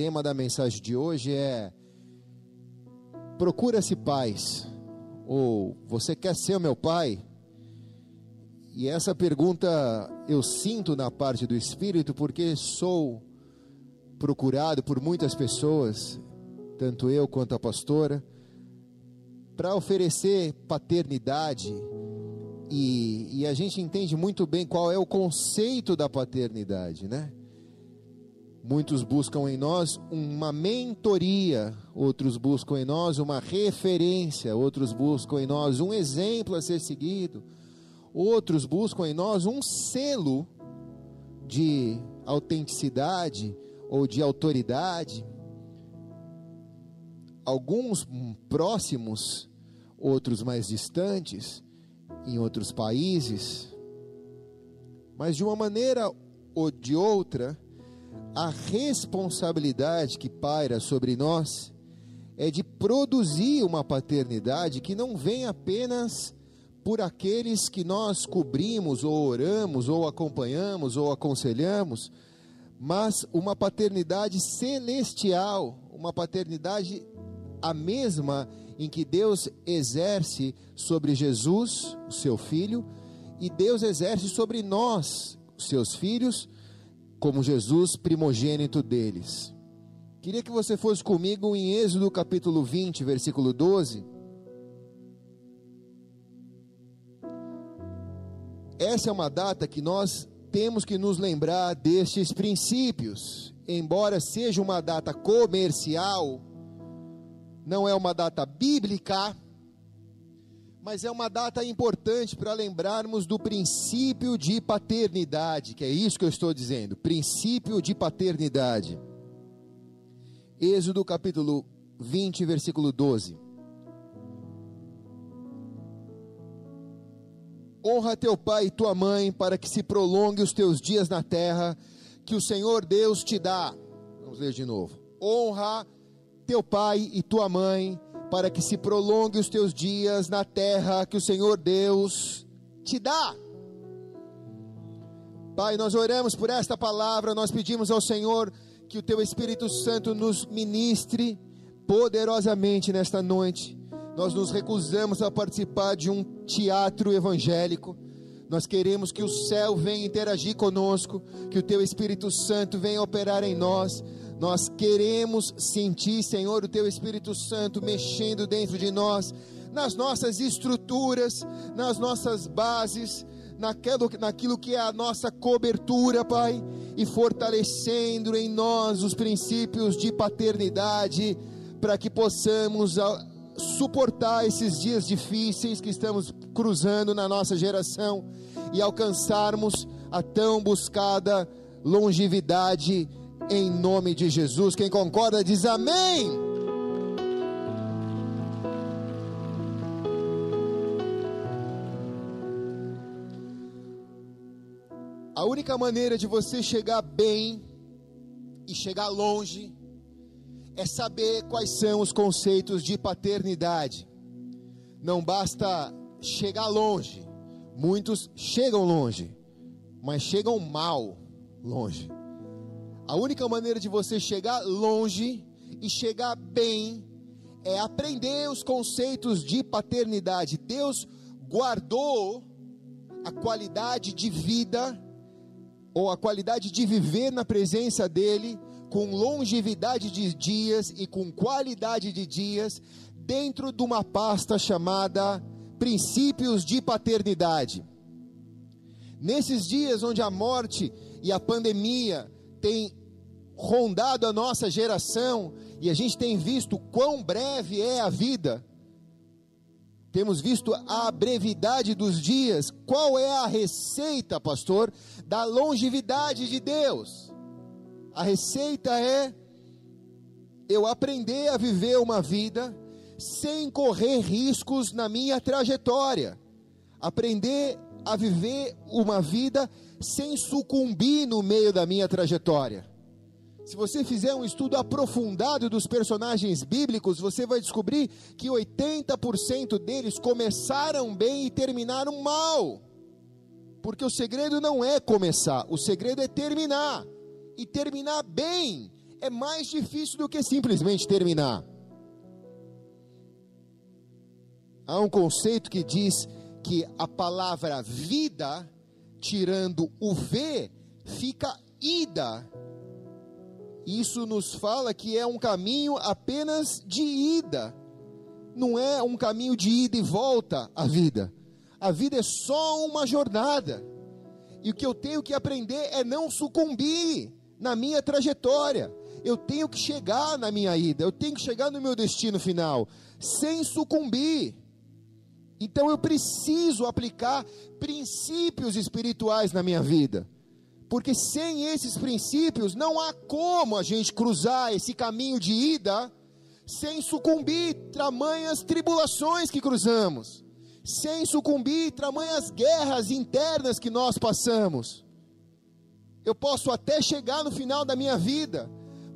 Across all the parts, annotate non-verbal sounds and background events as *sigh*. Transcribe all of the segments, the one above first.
tema da mensagem de hoje é Procura-se paz, ou você quer ser meu pai? E essa pergunta eu sinto na parte do Espírito, porque sou procurado por muitas pessoas, tanto eu quanto a pastora, para oferecer paternidade. E, e, a gente entende muito bem qual é o conceito da paternidade, né? Muitos buscam em nós uma mentoria, outros buscam em nós uma referência, outros buscam em nós um exemplo a ser seguido, outros buscam em nós um selo de autenticidade ou de autoridade. Alguns próximos, outros mais distantes, em outros países, mas de uma maneira ou de outra, a responsabilidade que paira sobre nós é de produzir uma paternidade que não vem apenas por aqueles que nós cobrimos, ou oramos, ou acompanhamos, ou aconselhamos, mas uma paternidade celestial, uma paternidade a mesma em que Deus exerce sobre Jesus, o seu filho, e Deus exerce sobre nós, seus filhos, como Jesus primogênito deles. Queria que você fosse comigo em Êxodo capítulo 20, versículo 12. Essa é uma data que nós temos que nos lembrar destes princípios. Embora seja uma data comercial, não é uma data bíblica, mas é uma data importante para lembrarmos do princípio de paternidade, que é isso que eu estou dizendo, princípio de paternidade. Êxodo capítulo 20, versículo 12. Honra teu pai e tua mãe, para que se prolongue os teus dias na terra, que o Senhor Deus te dá. Vamos ler de novo. Honra teu pai e tua mãe, para que se prolongue os teus dias na terra que o Senhor Deus te dá. Pai, nós oramos por esta palavra, nós pedimos ao Senhor que o teu Espírito Santo nos ministre poderosamente nesta noite. Nós nos recusamos a participar de um teatro evangélico. Nós queremos que o céu venha interagir conosco, que o teu Espírito Santo venha operar em nós nós queremos sentir, Senhor, o Teu Espírito Santo mexendo dentro de nós, nas nossas estruturas, nas nossas bases, naquilo, naquilo que é a nossa cobertura, Pai, e fortalecendo em nós os princípios de paternidade, para que possamos suportar esses dias difíceis que estamos cruzando na nossa geração e alcançarmos a tão buscada longevidade em nome de Jesus. Quem concorda diz amém. A única maneira de você chegar bem e chegar longe é saber quais são os conceitos de paternidade. Não basta chegar longe, muitos chegam longe, mas chegam mal longe. A única maneira de você chegar longe e chegar bem é aprender os conceitos de paternidade. Deus guardou a qualidade de vida ou a qualidade de viver na presença dele com longevidade de dias e com qualidade de dias dentro de uma pasta chamada princípios de paternidade. Nesses dias onde a morte e a pandemia têm rondado a nossa geração e a gente tem visto quão breve é a vida. Temos visto a brevidade dos dias. Qual é a receita, pastor, da longevidade de Deus? A receita é eu aprender a viver uma vida sem correr riscos na minha trajetória. Aprender a viver uma vida sem sucumbir no meio da minha trajetória. Se você fizer um estudo aprofundado dos personagens bíblicos, você vai descobrir que 80% deles começaram bem e terminaram mal. Porque o segredo não é começar, o segredo é terminar. E terminar bem é mais difícil do que simplesmente terminar. Há um conceito que diz que a palavra vida, tirando o V, fica ida. Isso nos fala que é um caminho apenas de ida. Não é um caminho de ida e volta à vida. A vida é só uma jornada. E o que eu tenho que aprender é não sucumbir na minha trajetória. Eu tenho que chegar na minha ida, eu tenho que chegar no meu destino final, sem sucumbir. Então eu preciso aplicar princípios espirituais na minha vida. Porque sem esses princípios não há como a gente cruzar esse caminho de ida sem sucumbir tamanhas tribulações que cruzamos, sem sucumbir tamanhas guerras internas que nós passamos. Eu posso até chegar no final da minha vida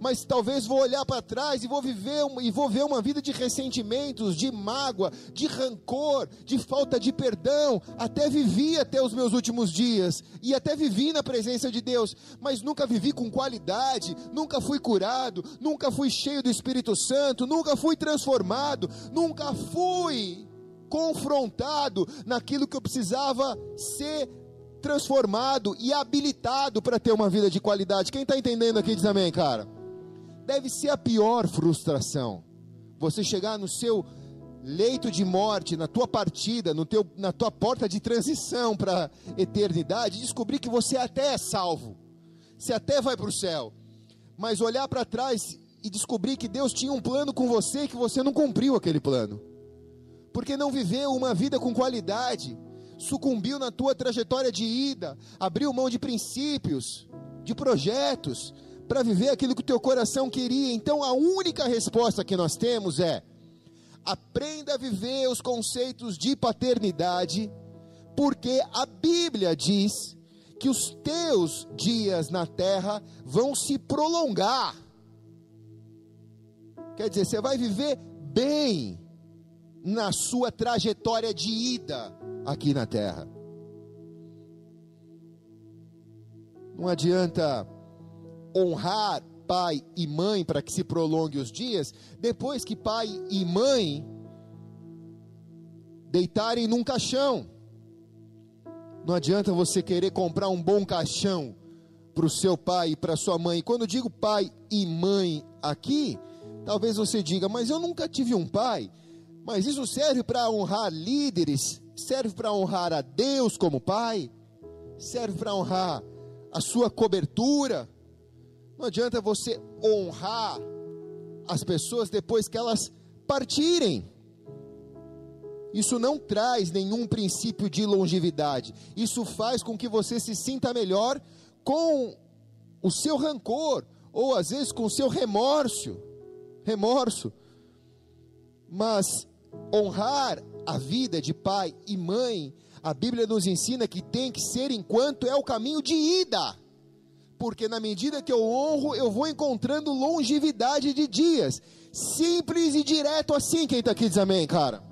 mas talvez vou olhar para trás e vou viver e vou ver uma vida de ressentimentos, de mágoa, de rancor, de falta de perdão. Até vivi até os meus últimos dias e até vivi na presença de Deus, mas nunca vivi com qualidade, nunca fui curado, nunca fui cheio do Espírito Santo, nunca fui transformado, nunca fui confrontado naquilo que eu precisava ser transformado e habilitado para ter uma vida de qualidade. Quem está entendendo aqui diz amém, cara deve ser a pior frustração. Você chegar no seu leito de morte, na tua partida, no teu, na tua porta de transição para a eternidade, descobrir que você até é salvo, você até vai para o céu, mas olhar para trás e descobrir que Deus tinha um plano com você e que você não cumpriu aquele plano, porque não viveu uma vida com qualidade, sucumbiu na tua trajetória de ida, abriu mão de princípios, de projetos, para viver aquilo que o teu coração queria. Então a única resposta que nós temos é: aprenda a viver os conceitos de paternidade, porque a Bíblia diz que os teus dias na terra vão se prolongar. Quer dizer, você vai viver bem na sua trajetória de ida aqui na terra. Não adianta honrar pai e mãe para que se prolongue os dias, depois que pai e mãe deitarem num caixão. Não adianta você querer comprar um bom caixão para o seu pai e para sua mãe. Quando digo pai e mãe aqui, talvez você diga, mas eu nunca tive um pai. Mas isso serve para honrar líderes, serve para honrar a Deus como pai, serve para honrar a sua cobertura, não adianta você honrar as pessoas depois que elas partirem. Isso não traz nenhum princípio de longevidade. Isso faz com que você se sinta melhor com o seu rancor ou às vezes com o seu remorso, remorso. Mas honrar a vida de pai e mãe, a Bíblia nos ensina que tem que ser enquanto é o caminho de ida porque na medida que eu honro, eu vou encontrando longevidade de dias. Simples e direto assim. Quem está aqui diz amém, cara.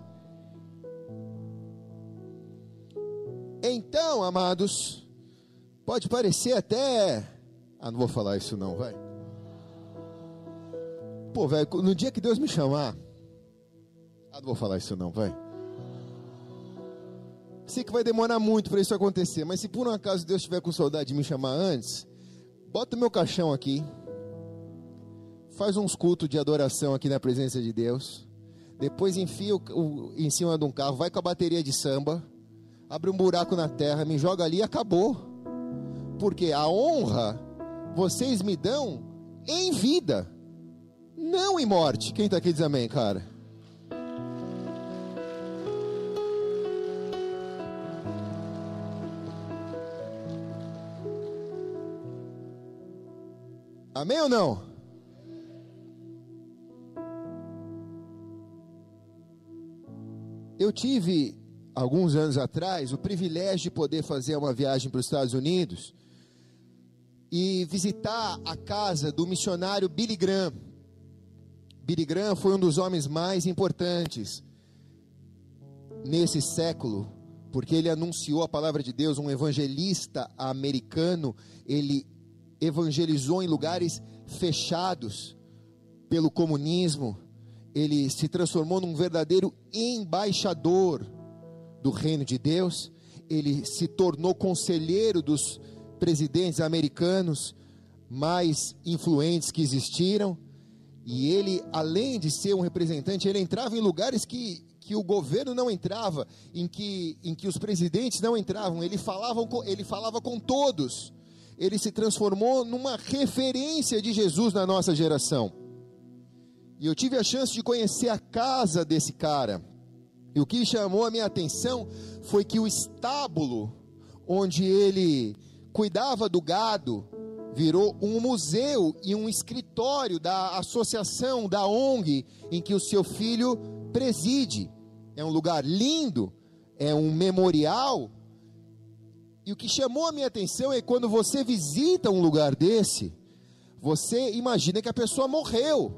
Então, amados, pode parecer até. Ah, não vou falar isso não, vai. Pô, velho, no dia que Deus me chamar. Ah, não vou falar isso não, vai. Sei que vai demorar muito para isso acontecer, mas se por um acaso Deus estiver com saudade de me chamar antes, Bota o meu caixão aqui. Faz uns cultos de adoração aqui na presença de Deus. Depois enfia o, o, em cima de um carro, vai com a bateria de samba, abre um buraco na terra, me joga ali e acabou. Porque a honra vocês me dão em vida, não em morte. Quem está aqui diz amém, cara? Amém ou não? Eu tive, alguns anos atrás, o privilégio de poder fazer uma viagem para os Estados Unidos e visitar a casa do missionário Billy Graham. Billy Graham foi um dos homens mais importantes nesse século, porque ele anunciou a palavra de Deus, um evangelista americano, ele evangelizou em lugares fechados pelo comunismo, ele se transformou num verdadeiro embaixador do reino de Deus, ele se tornou conselheiro dos presidentes americanos mais influentes que existiram, e ele, além de ser um representante, ele entrava em lugares que, que o governo não entrava, em que, em que os presidentes não entravam, ele falava, ele falava com todos, ele se transformou numa referência de Jesus na nossa geração. E eu tive a chance de conhecer a casa desse cara. E o que chamou a minha atenção foi que o estábulo onde ele cuidava do gado virou um museu e um escritório da associação, da ONG, em que o seu filho preside. É um lugar lindo, é um memorial. E o que chamou a minha atenção é quando você visita um lugar desse, você imagina que a pessoa morreu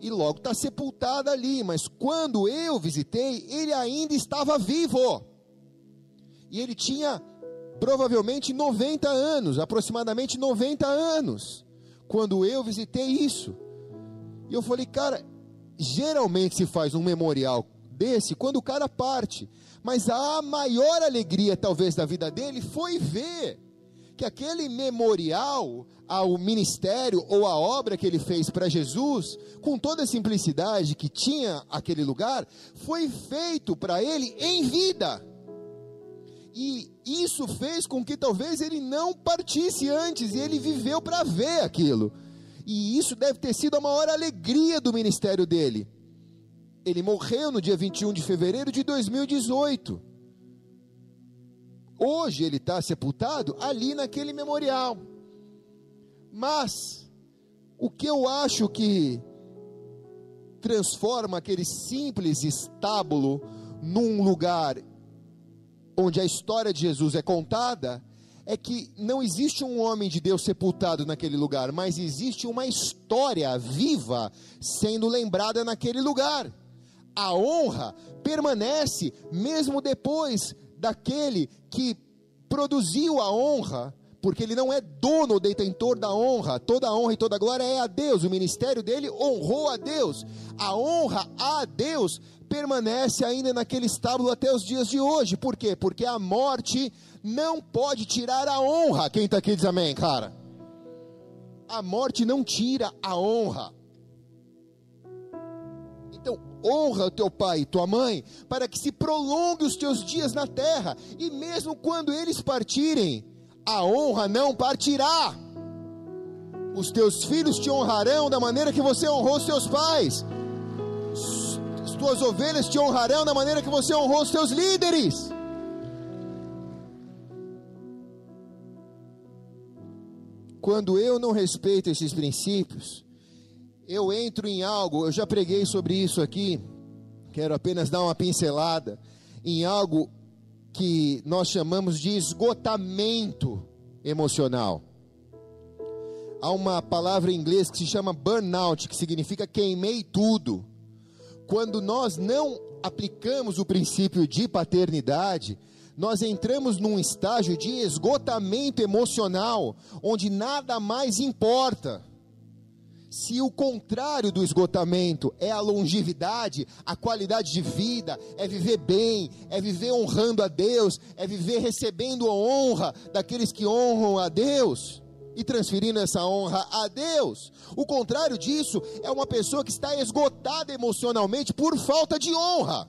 e logo está sepultada ali. Mas quando eu visitei, ele ainda estava vivo. E ele tinha provavelmente 90 anos, aproximadamente 90 anos, quando eu visitei isso. E eu falei, cara, geralmente se faz um memorial desse quando o cara parte, mas a maior alegria talvez da vida dele foi ver que aquele memorial ao ministério ou à obra que ele fez para Jesus, com toda a simplicidade que tinha aquele lugar, foi feito para ele em vida. E isso fez com que talvez ele não partisse antes, e ele viveu para ver aquilo. E isso deve ter sido a maior alegria do ministério dele. Ele morreu no dia 21 de fevereiro de 2018. Hoje ele está sepultado ali naquele memorial. Mas, o que eu acho que transforma aquele simples estábulo num lugar onde a história de Jesus é contada, é que não existe um homem de Deus sepultado naquele lugar, mas existe uma história viva sendo lembrada naquele lugar. A honra permanece mesmo depois daquele que produziu a honra, porque ele não é dono ou detentor da honra, toda a honra e toda a glória é a Deus, o ministério dele honrou a Deus, a honra a Deus permanece ainda naquele estábulo até os dias de hoje, por quê? Porque a morte não pode tirar a honra, quem está aqui diz amém, cara, a morte não tira a honra, então, honra o teu pai e tua mãe, para que se prolongue os teus dias na terra, e mesmo quando eles partirem, a honra não partirá. Os teus filhos te honrarão da maneira que você honrou os teus pais. As tuas ovelhas te honrarão da maneira que você honrou os teus líderes. Quando eu não respeito esses princípios, eu entro em algo, eu já preguei sobre isso aqui, quero apenas dar uma pincelada, em algo que nós chamamos de esgotamento emocional. Há uma palavra em inglês que se chama burnout, que significa queimei tudo. Quando nós não aplicamos o princípio de paternidade, nós entramos num estágio de esgotamento emocional, onde nada mais importa. Se o contrário do esgotamento é a longevidade, a qualidade de vida, é viver bem, é viver honrando a Deus, é viver recebendo a honra daqueles que honram a Deus e transferindo essa honra a Deus. O contrário disso é uma pessoa que está esgotada emocionalmente por falta de honra.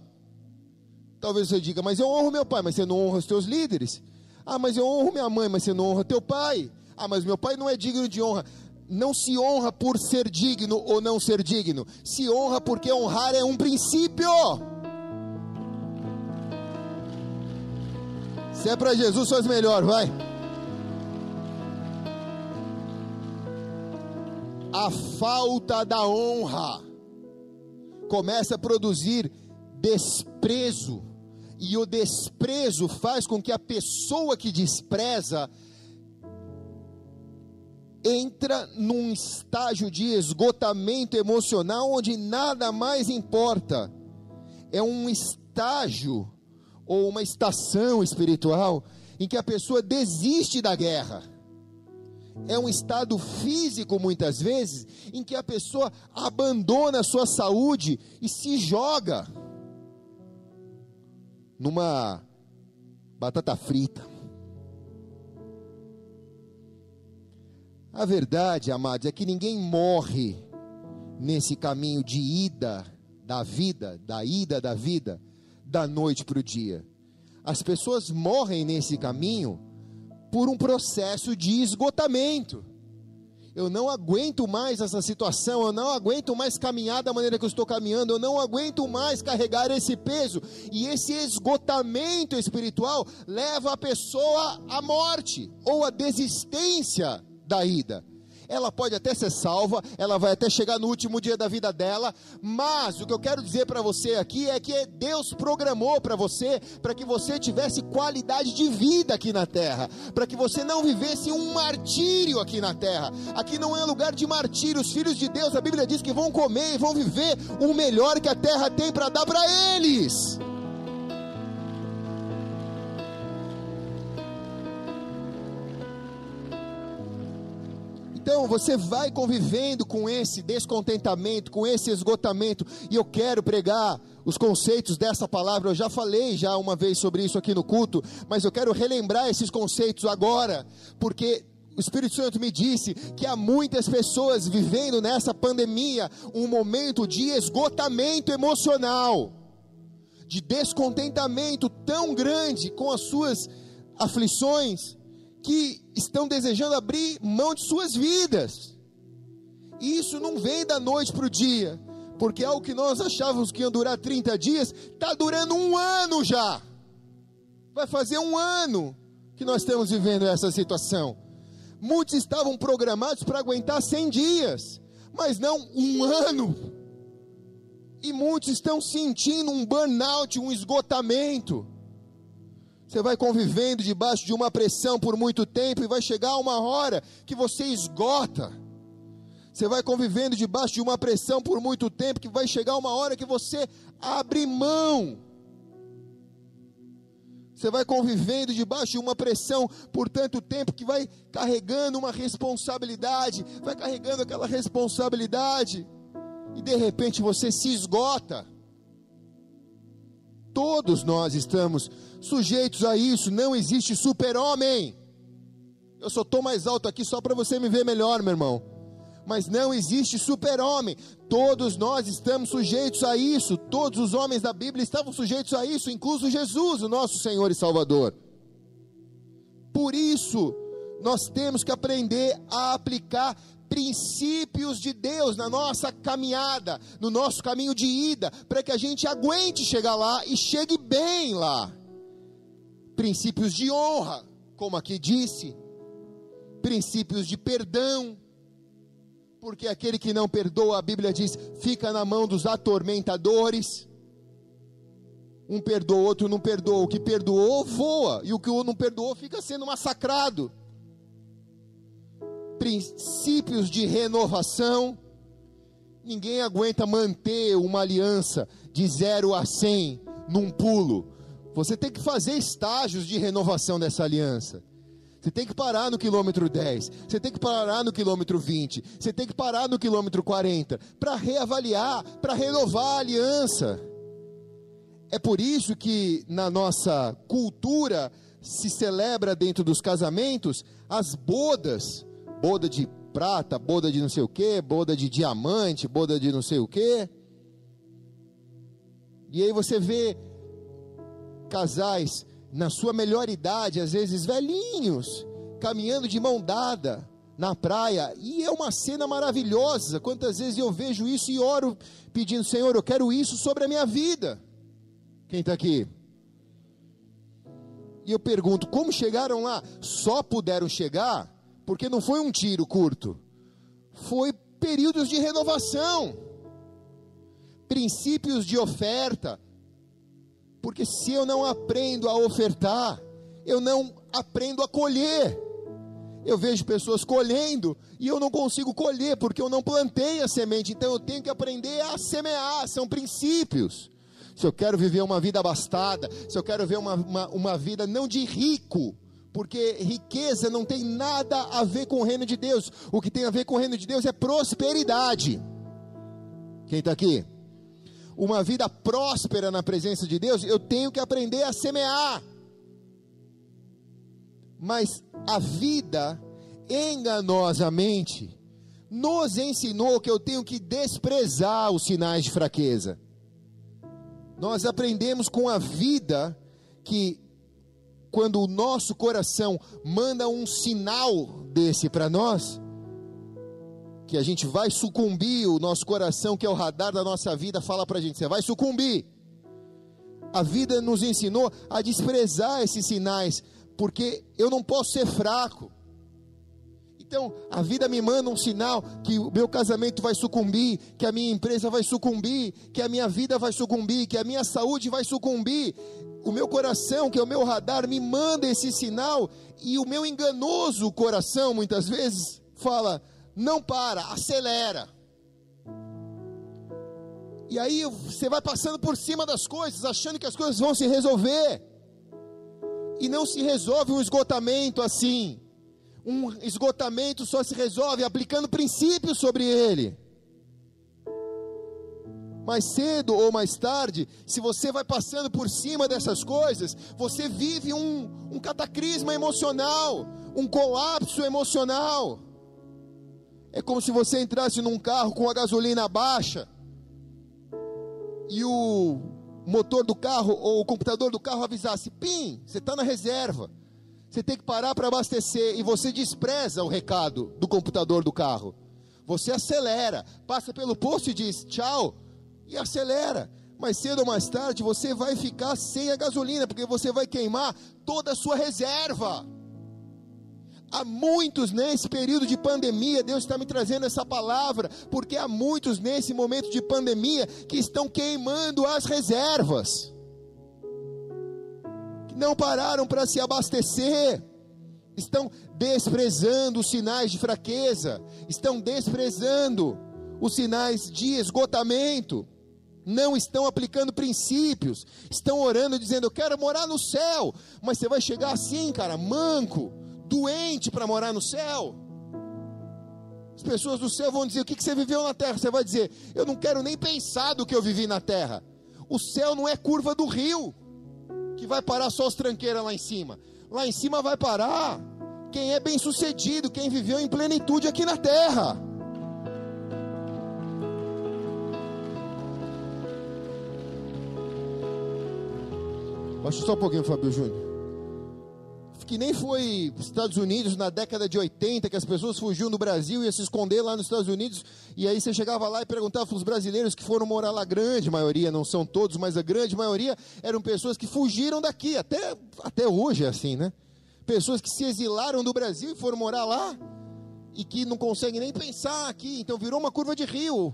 Talvez você diga, mas eu honro meu pai, mas você não honra os teus líderes. Ah, mas eu honro minha mãe, mas você não honra teu pai. Ah, mas meu pai não é digno de honra não se honra por ser digno ou não ser digno, se honra porque honrar é um princípio. Se é para Jesus, faz melhor, vai. A falta da honra começa a produzir desprezo, e o desprezo faz com que a pessoa que despreza entra num estágio de esgotamento emocional onde nada mais importa. É um estágio ou uma estação espiritual em que a pessoa desiste da guerra. é um estado físico, muitas vezes, em que a pessoa abandona a sua saúde e se joga numa batata frita. A verdade, amados, é que ninguém morre nesse caminho de ida da vida, da ida da vida, da noite para o dia. As pessoas morrem nesse caminho por um processo de esgotamento. Eu não aguento mais essa situação, eu não aguento mais caminhar da maneira que eu estou caminhando, eu não aguento mais carregar esse peso. E esse esgotamento espiritual leva a pessoa à morte ou à desistência da ida ela pode até ser salva, ela vai até chegar no último dia da vida dela, mas o que eu quero dizer para você aqui é que Deus programou para você, para que você tivesse qualidade de vida aqui na terra, para que você não vivesse um martírio aqui na terra. Aqui não é lugar de martírio, os filhos de Deus, a Bíblia diz que vão comer e vão viver o melhor que a terra tem para dar para eles. Então você vai convivendo com esse descontentamento, com esse esgotamento, e eu quero pregar os conceitos dessa palavra. Eu já falei já uma vez sobre isso aqui no culto, mas eu quero relembrar esses conceitos agora, porque o Espírito Santo me disse que há muitas pessoas vivendo nessa pandemia um momento de esgotamento emocional, de descontentamento tão grande com as suas aflições que estão desejando abrir mão de suas vidas. E isso não vem da noite para o dia, porque algo que nós achávamos que ia durar 30 dias, está durando um ano já. Vai fazer um ano que nós estamos vivendo essa situação. Muitos estavam programados para aguentar 100 dias, mas não um ano. E muitos estão sentindo um burnout, um esgotamento. Você vai convivendo debaixo de uma pressão por muito tempo e vai chegar uma hora que você esgota. Você vai convivendo debaixo de uma pressão por muito tempo que vai chegar uma hora que você abre mão. Você vai convivendo debaixo de uma pressão por tanto tempo que vai carregando uma responsabilidade, vai carregando aquela responsabilidade, e de repente você se esgota. Todos nós estamos sujeitos a isso, não existe super-homem. Eu só estou mais alto aqui só para você me ver melhor, meu irmão. Mas não existe super-homem. Todos nós estamos sujeitos a isso. Todos os homens da Bíblia estavam sujeitos a isso, incluso Jesus, o nosso Senhor e Salvador. Por isso, nós temos que aprender a aplicar princípios de Deus na nossa caminhada, no nosso caminho de ida, para que a gente aguente chegar lá e chegue bem lá. Princípios de honra, como aqui disse, princípios de perdão, porque aquele que não perdoa, a Bíblia diz, fica na mão dos atormentadores. Um perdoa, outro não perdoa. O que perdoou, voa. E o que não perdoou, fica sendo massacrado princípios de renovação. Ninguém aguenta manter uma aliança de 0 a 100 num pulo. Você tem que fazer estágios de renovação dessa aliança. Você tem que parar no quilômetro 10, você tem que parar no quilômetro 20, você tem que parar no quilômetro 40 para reavaliar, para renovar a aliança. É por isso que na nossa cultura se celebra dentro dos casamentos as bodas boda de prata, boda de não sei o que, boda de diamante, boda de não sei o que. E aí você vê casais na sua melhor idade, às vezes velhinhos, caminhando de mão dada na praia, e é uma cena maravilhosa. Quantas vezes eu vejo isso e oro pedindo, Senhor, eu quero isso sobre a minha vida. Quem está aqui? E eu pergunto, como chegaram lá? Só puderam chegar porque não foi um tiro curto, foi períodos de renovação, princípios de oferta, porque se eu não aprendo a ofertar, eu não aprendo a colher. Eu vejo pessoas colhendo e eu não consigo colher porque eu não plantei a semente, então eu tenho que aprender a semear, são princípios. Se eu quero viver uma vida abastada, se eu quero ver uma, uma, uma vida não de rico, Porque riqueza não tem nada a ver com o reino de Deus. O que tem a ver com o reino de Deus é prosperidade. Quem está aqui? Uma vida próspera na presença de Deus, eu tenho que aprender a semear. Mas a vida, enganosamente, nos ensinou que eu tenho que desprezar os sinais de fraqueza. Nós aprendemos com a vida que quando o nosso coração manda um sinal desse para nós, que a gente vai sucumbir, o nosso coração, que é o radar da nossa vida, fala para a gente: você vai sucumbir. A vida nos ensinou a desprezar esses sinais, porque eu não posso ser fraco. Então, a vida me manda um sinal que o meu casamento vai sucumbir, que a minha empresa vai sucumbir, que a minha vida vai sucumbir, que a minha saúde vai sucumbir. O meu coração, que é o meu radar, me manda esse sinal e o meu enganoso coração, muitas vezes, fala: não para, acelera. E aí você vai passando por cima das coisas, achando que as coisas vão se resolver. E não se resolve um esgotamento assim um esgotamento só se resolve aplicando princípios sobre ele. Mais cedo ou mais tarde, se você vai passando por cima dessas coisas, você vive um, um cataclisma emocional, um colapso emocional. É como se você entrasse num carro com a gasolina baixa e o motor do carro ou o computador do carro avisasse: Pim, você está na reserva você tem que parar para abastecer e você despreza o recado do computador do carro. Você acelera, passa pelo posto e diz tchau e acelera. Mas cedo ou mais tarde você vai ficar sem a gasolina, porque você vai queimar toda a sua reserva. Há muitos nesse período de pandemia, Deus está me trazendo essa palavra, porque há muitos nesse momento de pandemia que estão queimando as reservas não pararam para se abastecer, estão desprezando os sinais de fraqueza, estão desprezando os sinais de esgotamento, não estão aplicando princípios, estão orando dizendo: Eu quero morar no céu, mas você vai chegar assim, cara, manco, doente para morar no céu. As pessoas do céu vão dizer: O que, que você viveu na terra? Você vai dizer: Eu não quero nem pensar do que eu vivi na terra. O céu não é curva do rio que vai parar só as tranqueiras lá em cima. Lá em cima vai parar quem é bem sucedido, quem viveu em plenitude aqui na terra. Baixa só um pouquinho, Fábio Júnior que nem foi Estados Unidos na década de 80, que as pessoas fugiam do Brasil e iam se esconder lá nos Estados Unidos, e aí você chegava lá e perguntava para os brasileiros que foram morar lá, a grande maioria, não são todos, mas a grande maioria eram pessoas que fugiram daqui, até, até hoje é assim, né? Pessoas que se exilaram do Brasil e foram morar lá, e que não conseguem nem pensar aqui, então virou uma curva de rio.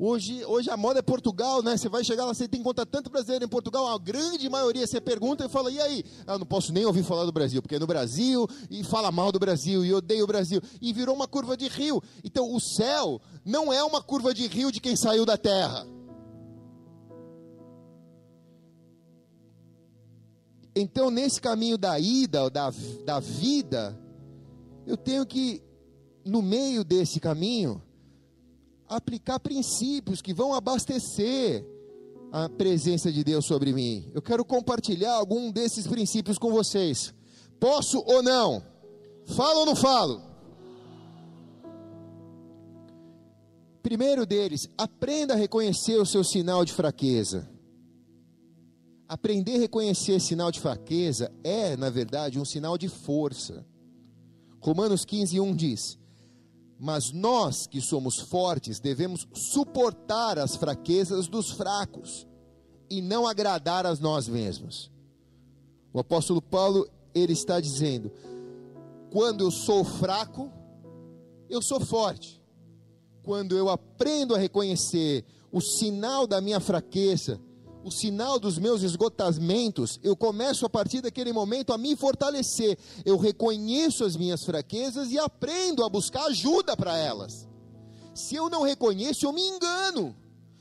Hoje, hoje a moda é Portugal, né? Você vai chegar lá, você tem conta tanto brasileiro em Portugal, a grande maioria você pergunta e fala, e aí? Eu ah, não posso nem ouvir falar do Brasil, porque é no Brasil, e fala mal do Brasil, e odeia o Brasil. E virou uma curva de rio. Então o céu não é uma curva de rio de quem saiu da terra. Então, nesse caminho da ida, da, da vida, eu tenho que, no meio desse caminho, aplicar princípios que vão abastecer a presença de Deus sobre mim. Eu quero compartilhar algum desses princípios com vocês. Posso ou não? Falo ou não falo? Primeiro deles, aprenda a reconhecer o seu sinal de fraqueza. Aprender a reconhecer sinal de fraqueza é, na verdade, um sinal de força. Romanos 15, 1 diz: mas nós que somos fortes devemos suportar as fraquezas dos fracos e não agradar a nós mesmos. O apóstolo Paulo, ele está dizendo: quando eu sou fraco, eu sou forte. Quando eu aprendo a reconhecer o sinal da minha fraqueza, o sinal dos meus esgotamentos, eu começo a partir daquele momento a me fortalecer. Eu reconheço as minhas fraquezas e aprendo a buscar ajuda para elas. Se eu não reconheço, eu me engano.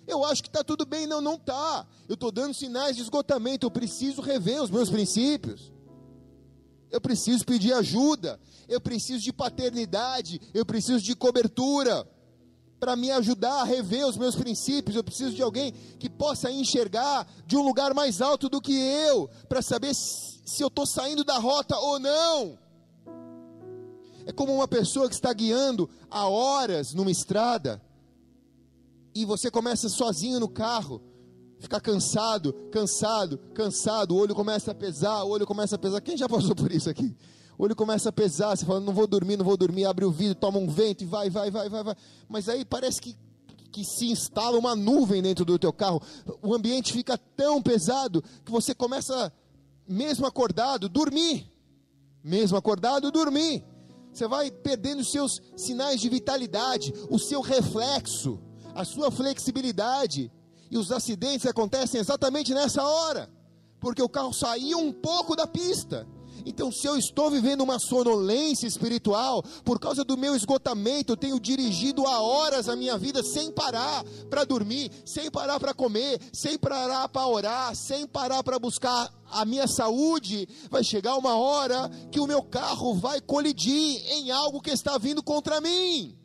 Eu acho que está tudo bem, não, não está. Eu estou dando sinais de esgotamento, eu preciso rever os meus princípios. Eu preciso pedir ajuda, eu preciso de paternidade, eu preciso de cobertura para me ajudar a rever os meus princípios. Eu preciso de alguém que possa enxergar de um lugar mais alto do que eu, para saber se, eu estou saindo da rota ou não. É como uma pessoa que está guiando há horas numa estrada e você começa sozinho no carro, ficar cansado, cansado, cansado, o olho começa a pesar, o olho começa a pesar. Quem já passou por isso aqui? O olho começa a pesar, você fala, não vou dormir, não vou dormir, abre o vidro, toma um vento e vai, vai, vai, vai, vai. Mas aí parece que, que se instala uma nuvem dentro do teu carro. O ambiente fica tão pesado que você começa, mesmo acordado, dormir. Mesmo acordado, dormir. Você vai perdendo os seus sinais de vitalidade, o seu reflexo, a sua flexibilidade. E os acidentes acontecem exatamente nessa hora, porque o carro saiu um pouco da pista então, se eu estou vivendo uma sonolência espiritual, por causa do meu esgotamento, eu tenho dirigido há horas a minha vida sem parar para dormir, sem parar para comer, sem parar para orar, sem parar para buscar a minha saúde, vai chegar uma hora que o meu carro vai colidir em algo que está vindo contra mim.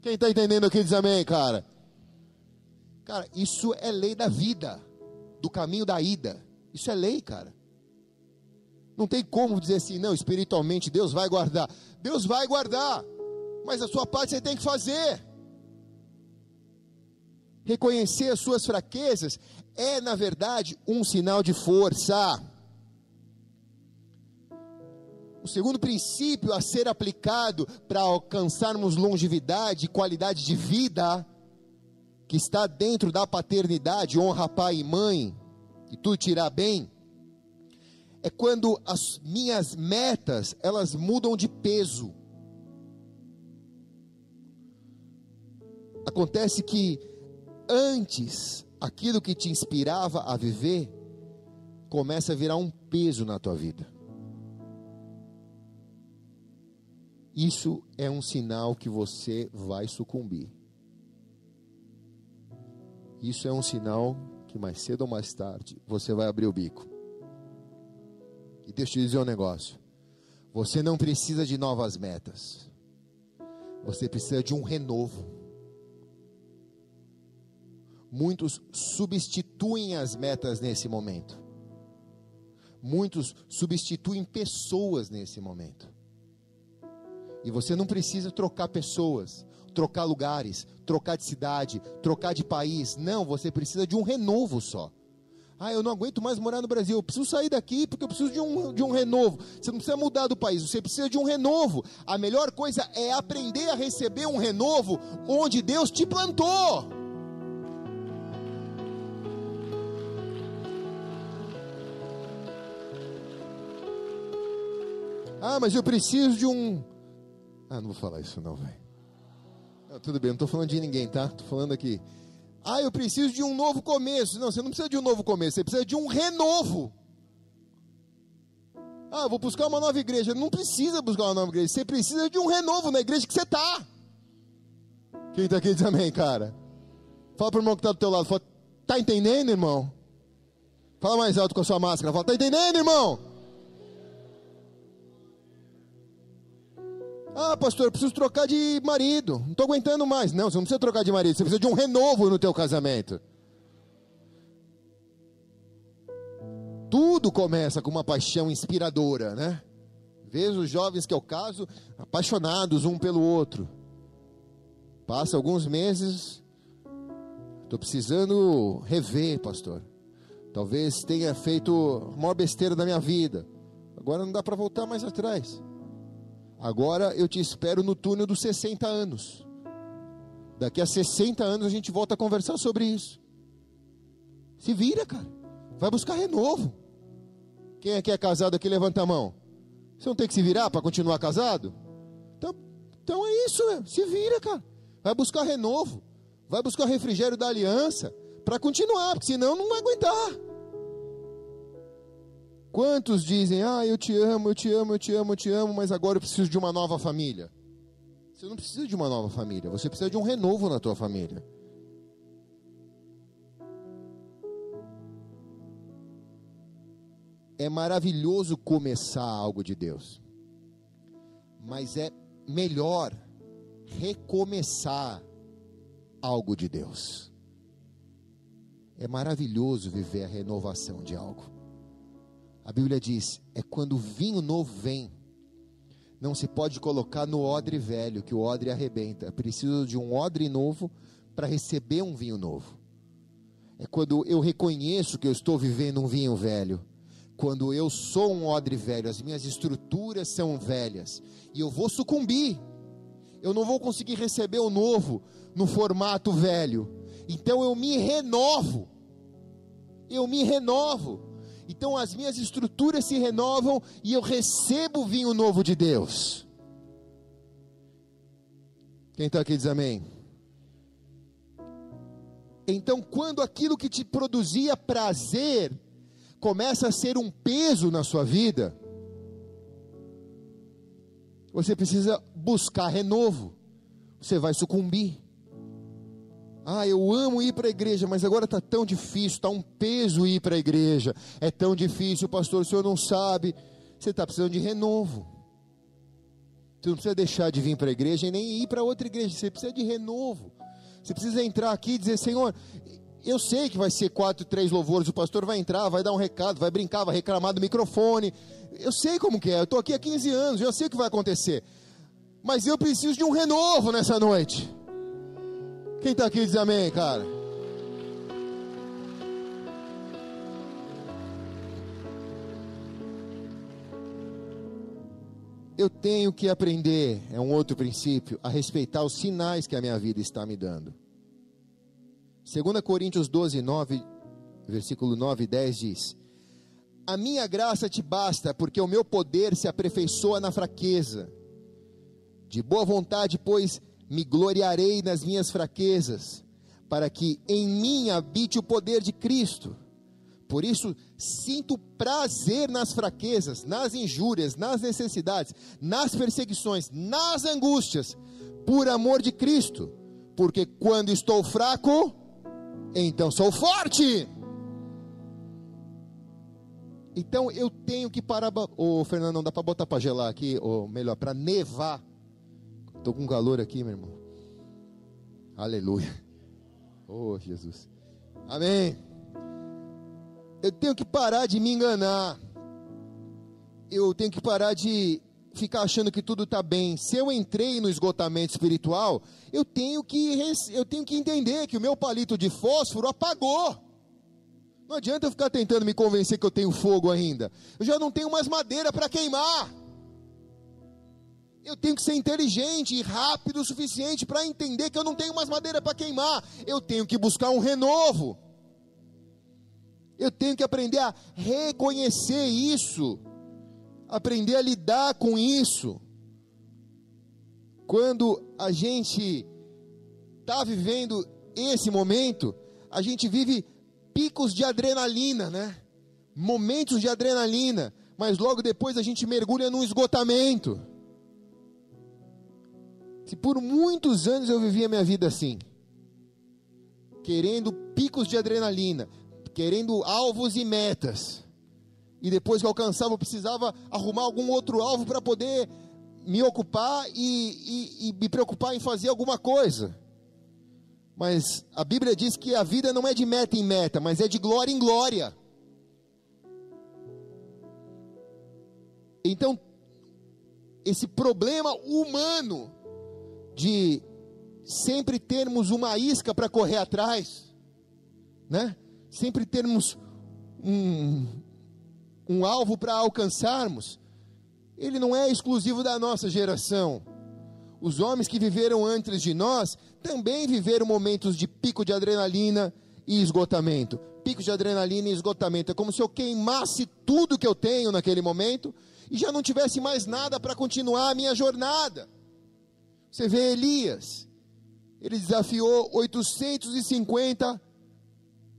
Quem está entendendo aqui diz amém, cara? Cara, isso é lei da vida, do caminho da ida. Isso é lei, cara. Não tem como dizer assim, não, espiritualmente Deus vai guardar. Deus vai guardar, mas a sua parte você tem que fazer. Reconhecer as suas fraquezas é, na verdade, um sinal de força. O segundo princípio a ser aplicado para alcançarmos longevidade e qualidade de vida, que está dentro da paternidade, honra pai e mãe, e tu tirar bem, é quando as minhas metas, elas mudam de peso. Acontece que antes aquilo que te inspirava a viver começa a virar um peso na tua vida. Isso é um sinal que você vai sucumbir. Isso é um sinal que mais cedo ou mais tarde você vai abrir o bico. E deixa eu te dizer um negócio. Você não precisa de novas metas. Você precisa de um renovo. Muitos substituem as metas nesse momento. Muitos substituem pessoas nesse momento. E você não precisa trocar pessoas, trocar lugares, trocar de cidade, trocar de país. Não, você precisa de um renovo só. Ah, eu não aguento mais morar no Brasil, eu preciso sair daqui porque eu preciso de um, de um renovo. Você não precisa mudar do país, você precisa de um renovo. A melhor coisa é aprender a receber um renovo onde Deus te plantou. Ah, mas eu preciso de um. Ah, não vou falar isso não, velho. Tudo bem, não estou falando de ninguém, tá? Estou falando aqui. Ah, eu preciso de um novo começo. Não, você não precisa de um novo começo, você precisa de um renovo. Ah, vou buscar uma nova igreja. Não precisa buscar uma nova igreja, você precisa de um renovo na igreja que você está. Quem está aqui amém, cara. Fala para o irmão que está do teu lado. Fala, tá entendendo, irmão? Fala mais alto com a sua máscara. Fala, tá entendendo, irmão? Ah, pastor, eu preciso trocar de marido. Não estou aguentando mais. Não, você não precisa trocar de marido. Você precisa de um renovo no teu casamento. Tudo começa com uma paixão inspiradora, né? Vejo os jovens que eu caso apaixonados um pelo outro. Passa alguns meses, estou precisando rever, pastor. Talvez tenha feito a maior besteira da minha vida. Agora não dá para voltar mais atrás. Agora eu te espero no túnel dos 60 anos. Daqui a 60 anos a gente volta a conversar sobre isso. Se vira, cara. Vai buscar renovo. Quem é que é casado aqui, levanta a mão. Você não tem que se virar para continuar casado? Então, então é isso, né? se vira, cara. Vai buscar renovo. Vai buscar refrigério da aliança para continuar, porque senão não vai aguentar. Quantos dizem, ah, eu te amo, eu te amo, eu te amo, eu te amo, mas agora eu preciso de uma nova família? Você não precisa de uma nova família, você precisa de um renovo na tua família. é maravilhoso começar algo de Deus, mas é melhor recomeçar algo de Deus. É maravilhoso viver a renovação de algo. A Bíblia diz: é quando o vinho novo vem, não se pode colocar no odre velho, que o odre arrebenta. É preciso de um odre novo para receber um vinho novo. É quando eu reconheço que eu estou vivendo um vinho velho. Quando eu sou um odre velho, as minhas estruturas são velhas e eu vou sucumbir. Eu não vou conseguir receber o novo no formato velho. Então eu me renovo. Eu me renovo. Então as minhas estruturas se renovam e eu recebo o vinho novo de Deus. Quem está aqui diz amém. Então, quando aquilo que te produzia prazer começa a ser um peso na sua vida, você precisa buscar renovo. Você vai sucumbir. Ah, eu amo ir para a igreja, mas agora está tão difícil, está um peso ir para a igreja. É tão difícil, pastor, o senhor não sabe. Você está precisando de renovo. Você não precisa deixar de vir para a igreja e nem ir para outra igreja. Você precisa de renovo. Você precisa entrar aqui e dizer, Senhor, eu sei que vai ser quatro, três louvores, o pastor vai entrar, vai dar um recado, vai brincar, vai reclamar do microfone. Eu sei como que é, eu estou aqui há 15 anos, eu sei o que vai acontecer. Mas eu preciso de um renovo nessa noite. Quem está aqui diz amém, cara? Eu tenho que aprender, é um outro princípio, a respeitar os sinais que a minha vida está me dando. 2 Coríntios 12, 9, versículo 9 e 10 diz: A minha graça te basta, porque o meu poder se aperfeiçoa na fraqueza. De boa vontade, pois, me gloriarei nas minhas fraquezas, para que em mim habite o poder de Cristo. Por isso, sinto prazer nas fraquezas, nas injúrias, nas necessidades, nas perseguições, nas angústias, por amor de Cristo. Porque quando estou fraco, então sou forte. Então eu tenho que parar. Ô oh, Fernando, não dá para botar para gelar aqui, ou melhor, para nevar Estou com calor aqui, meu irmão. Aleluia. Oh, Jesus. Amém. Eu tenho que parar de me enganar. Eu tenho que parar de ficar achando que tudo está bem. Se eu entrei no esgotamento espiritual, eu tenho que eu tenho que entender que o meu palito de fósforo apagou. Não adianta eu ficar tentando me convencer que eu tenho fogo ainda. Eu já não tenho mais madeira para queimar. Eu tenho que ser inteligente e rápido o suficiente para entender que eu não tenho mais madeira para queimar. Eu tenho que buscar um renovo. Eu tenho que aprender a reconhecer isso, aprender a lidar com isso. Quando a gente está vivendo esse momento, a gente vive picos de adrenalina, né? Momentos de adrenalina, mas logo depois a gente mergulha num esgotamento. Se por muitos anos eu vivia minha vida assim, querendo picos de adrenalina, querendo alvos e metas, e depois que eu alcançava, eu precisava arrumar algum outro alvo para poder me ocupar e, e, e me preocupar em fazer alguma coisa. Mas a Bíblia diz que a vida não é de meta em meta, mas é de glória em glória. Então, esse problema humano de sempre termos uma isca para correr atrás, né? Sempre termos um, um alvo para alcançarmos. Ele não é exclusivo da nossa geração. Os homens que viveram antes de nós também viveram momentos de pico de adrenalina e esgotamento. Pico de adrenalina e esgotamento. É como se eu queimasse tudo que eu tenho naquele momento e já não tivesse mais nada para continuar a minha jornada. Você vê Elias, ele desafiou 850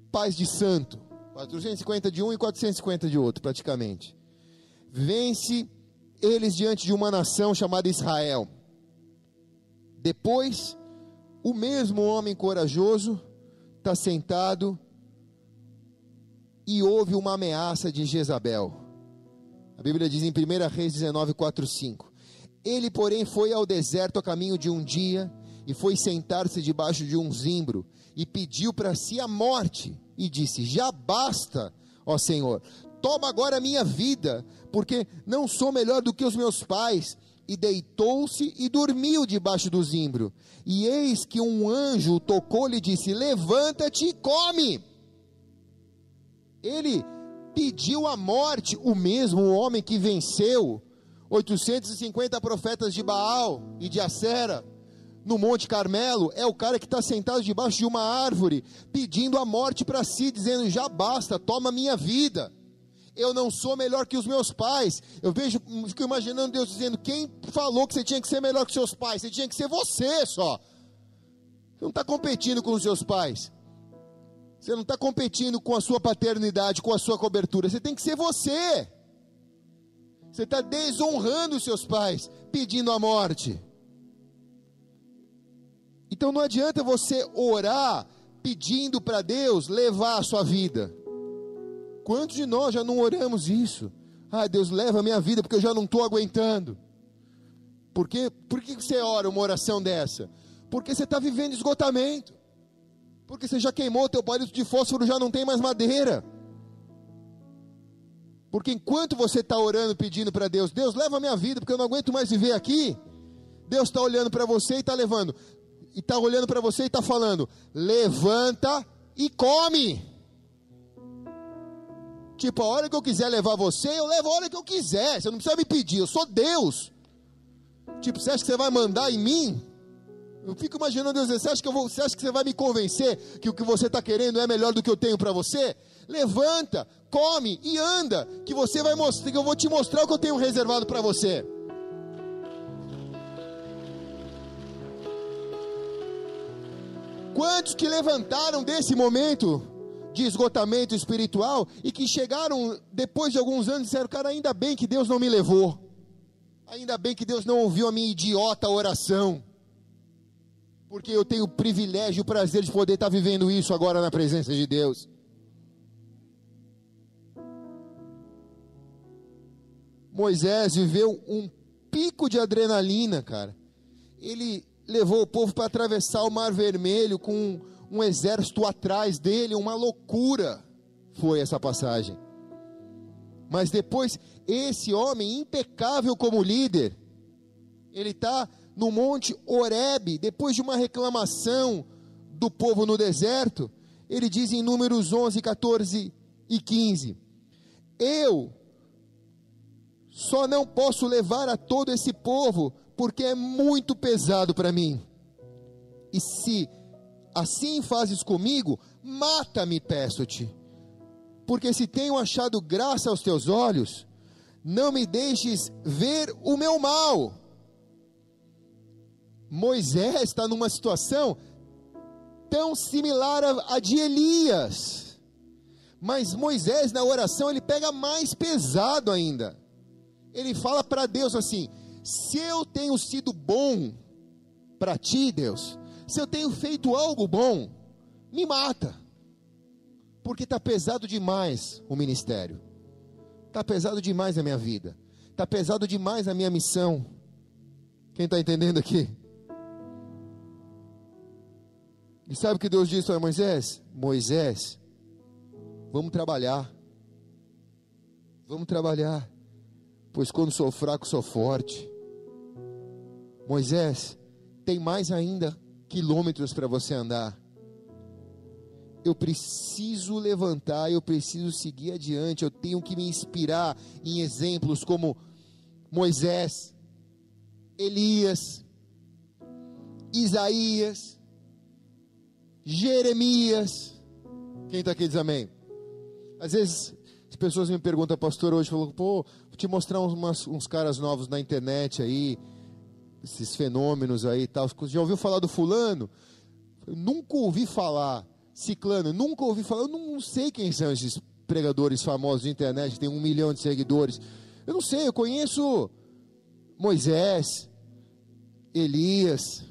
pais de santo, 450 de um e 450 de outro, praticamente. Vence eles diante de uma nação chamada Israel. Depois, o mesmo homem corajoso está sentado e houve uma ameaça de Jezabel. A Bíblia diz em 1 Reis 19, 4, 5. Ele, porém, foi ao deserto a caminho de um dia e foi sentar-se debaixo de um zimbro e pediu para si a morte e disse: Já basta, ó Senhor, toma agora a minha vida, porque não sou melhor do que os meus pais. E deitou-se e dormiu debaixo do zimbro. E eis que um anjo tocou-lhe e disse: Levanta-te e come. Ele pediu a morte, o mesmo homem que venceu 850 profetas de Baal e de Acera no Monte Carmelo, é o cara que está sentado debaixo de uma árvore, pedindo a morte para si, dizendo: já basta, toma minha vida. Eu não sou melhor que os meus pais. Eu vejo, fico imaginando Deus dizendo: quem falou que você tinha que ser melhor que seus pais? Você tinha que ser você só. Você não está competindo com os seus pais. Você não está competindo com a sua paternidade, com a sua cobertura. Você tem que ser você. Você está desonrando os seus pais, pedindo a morte. Então não adianta você orar pedindo para Deus levar a sua vida. Quantos de nós já não oramos isso? Ah, Deus leva a minha vida porque eu já não estou aguentando. Por, quê? Por que você ora uma oração dessa? Porque você está vivendo esgotamento. Porque você já queimou teu palito de fósforo, já não tem mais madeira. Porque enquanto você está orando, pedindo para Deus, Deus leva a minha vida, porque eu não aguento mais viver aqui. Deus está olhando para você e está levando. E está olhando para você e está falando: levanta e come. Tipo, a hora que eu quiser levar você, eu levo a hora que eu quiser. Você não precisa me pedir, eu sou Deus. Tipo, você acha que você vai mandar em mim? Eu fico imaginando Deus você acha que, eu vou, você acha que você vai me convencer que o que você está querendo é melhor do que eu tenho para você? Levanta, come e anda, que você vai mostrar, que eu vou te mostrar o que eu tenho reservado para você. Quantos que levantaram desse momento de esgotamento espiritual e que chegaram depois de alguns anos e disseram, cara, ainda bem que Deus não me levou. Ainda bem que Deus não ouviu a minha idiota oração porque eu tenho o privilégio e o prazer de poder estar vivendo isso agora na presença de Deus. Moisés viveu um pico de adrenalina, cara. Ele levou o povo para atravessar o Mar Vermelho com um exército atrás dele, uma loucura foi essa passagem. Mas depois, esse homem impecável como líder, ele está no monte Horebe, depois de uma reclamação do povo no deserto, ele diz em Números 11, 14 e 15: Eu só não posso levar a todo esse povo, porque é muito pesado para mim. E se assim fazes comigo, mata-me, peço-te. Porque se tenho achado graça aos teus olhos, não me deixes ver o meu mal Moisés está numa situação tão similar à de Elias. Mas Moisés, na oração, ele pega mais pesado ainda. Ele fala para Deus assim: se eu tenho sido bom para ti, Deus, se eu tenho feito algo bom, me mata. Porque está pesado demais o ministério, está pesado demais a minha vida, está pesado demais a minha missão. Quem está entendendo aqui? E sabe o que Deus disse para Moisés? Moisés, vamos trabalhar. Vamos trabalhar. Pois quando sou fraco, sou forte. Moisés, tem mais ainda quilômetros para você andar. Eu preciso levantar, eu preciso seguir adiante, eu tenho que me inspirar em exemplos como Moisés, Elias, Isaías, Jeremias. Quem está aqui diz amém? Às vezes as pessoas me perguntam, pastor, hoje falou, pô, vou te mostrar uns, uns caras novos na internet aí, esses fenômenos aí e tal. Já ouviu falar do fulano? Eu nunca ouvi falar. Ciclano, nunca ouvi falar. Eu não sei quem são esses pregadores famosos de internet, tem um milhão de seguidores. Eu não sei, eu conheço Moisés, Elias,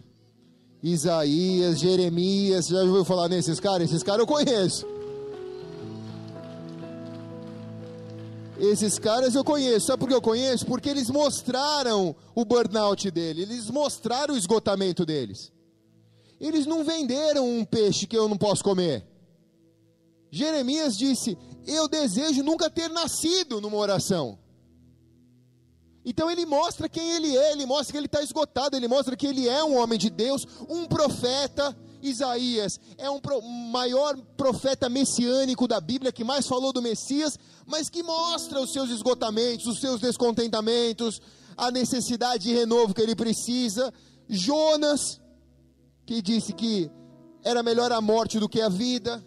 Isaías, Jeremias, já ouviu falar nesses caras? Esses caras eu conheço. Esses caras eu conheço. Sabe por que eu conheço? Porque eles mostraram o burnout dele, eles mostraram o esgotamento deles. Eles não venderam um peixe que eu não posso comer. Jeremias disse: Eu desejo nunca ter nascido numa oração. Então ele mostra quem ele é, ele mostra que ele está esgotado, ele mostra que ele é um homem de Deus, um profeta. Isaías é um pro, maior profeta messiânico da Bíblia que mais falou do Messias, mas que mostra os seus esgotamentos, os seus descontentamentos, a necessidade de renovo que ele precisa. Jonas, que disse que era melhor a morte do que a vida.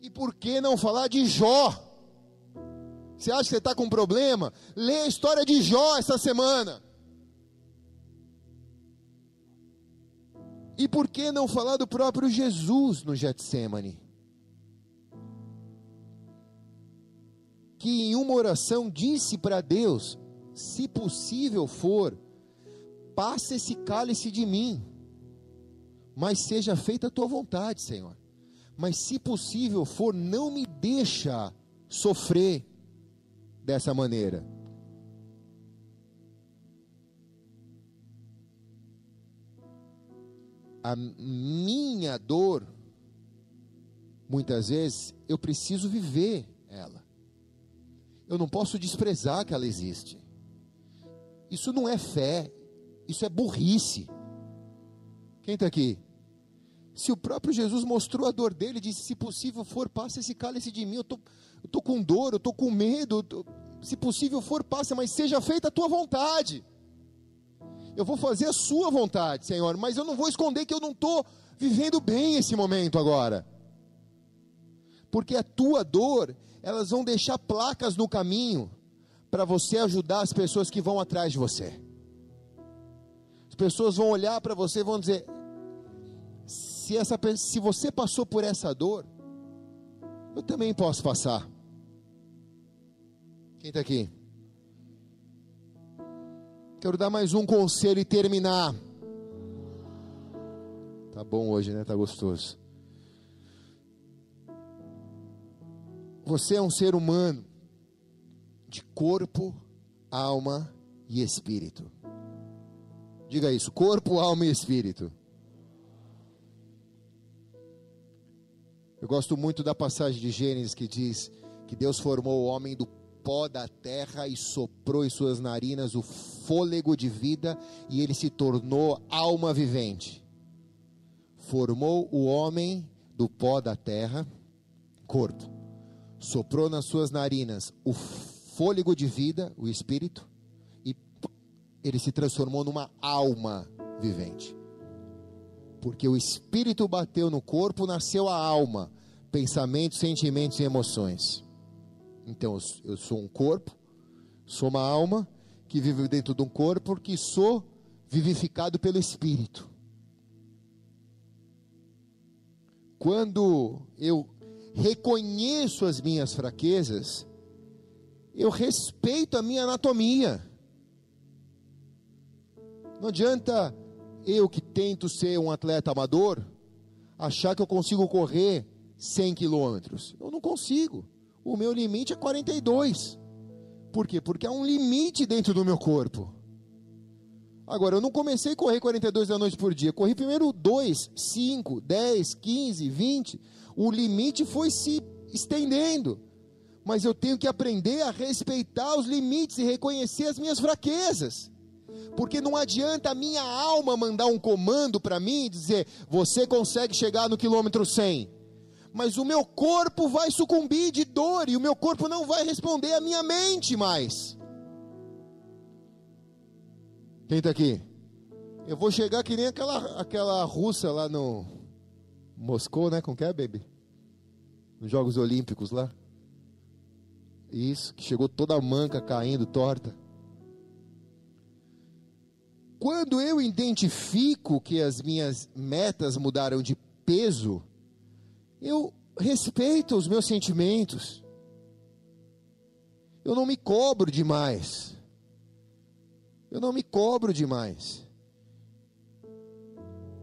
E por que não falar de Jó? Você acha que você está com um problema? Lê a história de Jó essa semana. E por que não falar do próprio Jesus no Getsemane? Que em uma oração disse para Deus: se possível for, passe esse cálice de mim, mas seja feita a tua vontade, Senhor. Mas se possível for, não me deixa sofrer dessa maneira. A minha dor, muitas vezes, eu preciso viver ela. Eu não posso desprezar que ela existe. Isso não é fé, isso é burrice. Quem está aqui? Se o próprio Jesus mostrou a dor dele, disse: se possível for, passe esse cálice de mim. Eu tô, estou com dor, eu estou com medo. Tô, se possível for, passe, mas seja feita a tua vontade. Eu vou fazer a sua vontade, Senhor, mas eu não vou esconder que eu não estou vivendo bem esse momento agora. Porque a tua dor, elas vão deixar placas no caminho para você ajudar as pessoas que vão atrás de você. As pessoas vão olhar para você e vão dizer: se, essa, se você passou por essa dor, eu também posso passar. Quem está aqui? Quero dar mais um conselho e terminar. Tá bom hoje, né? Tá gostoso. Você é um ser humano de corpo, alma e espírito. Diga isso: corpo, alma e espírito. Eu gosto muito da passagem de Gênesis que diz que Deus formou o homem do pó da terra e soprou em suas narinas o fôlego de vida e ele se tornou alma vivente. Formou o homem do pó da terra, corpo. Soprou nas suas narinas o fôlego de vida, o espírito, e ele se transformou numa alma vivente. Porque o espírito bateu no corpo, nasceu a alma, pensamentos, sentimentos e emoções. Então, eu sou um corpo, sou uma alma que vive dentro de um corpo porque sou vivificado pelo Espírito. Quando eu reconheço as minhas fraquezas, eu respeito a minha anatomia. Não adianta eu que tento ser um atleta amador achar que eu consigo correr 100 quilômetros. Eu não consigo o meu limite é 42. Por quê? Porque há um limite dentro do meu corpo. Agora, eu não comecei a correr 42 da noite por dia. Corri primeiro 2, 5, 10, 15, 20. O limite foi se estendendo. Mas eu tenho que aprender a respeitar os limites e reconhecer as minhas fraquezas. Porque não adianta a minha alma mandar um comando para mim e dizer: você consegue chegar no quilômetro 100 mas o meu corpo vai sucumbir de dor e o meu corpo não vai responder à minha mente mais. Quem está aqui? Eu vou chegar que nem aquela, aquela russa lá no Moscou, né? Com que é, baby? Nos Jogos Olímpicos lá. Isso, que chegou toda manca caindo, torta. Quando eu identifico que as minhas metas mudaram de peso, eu respeito os meus sentimentos. Eu não me cobro demais. Eu não me cobro demais.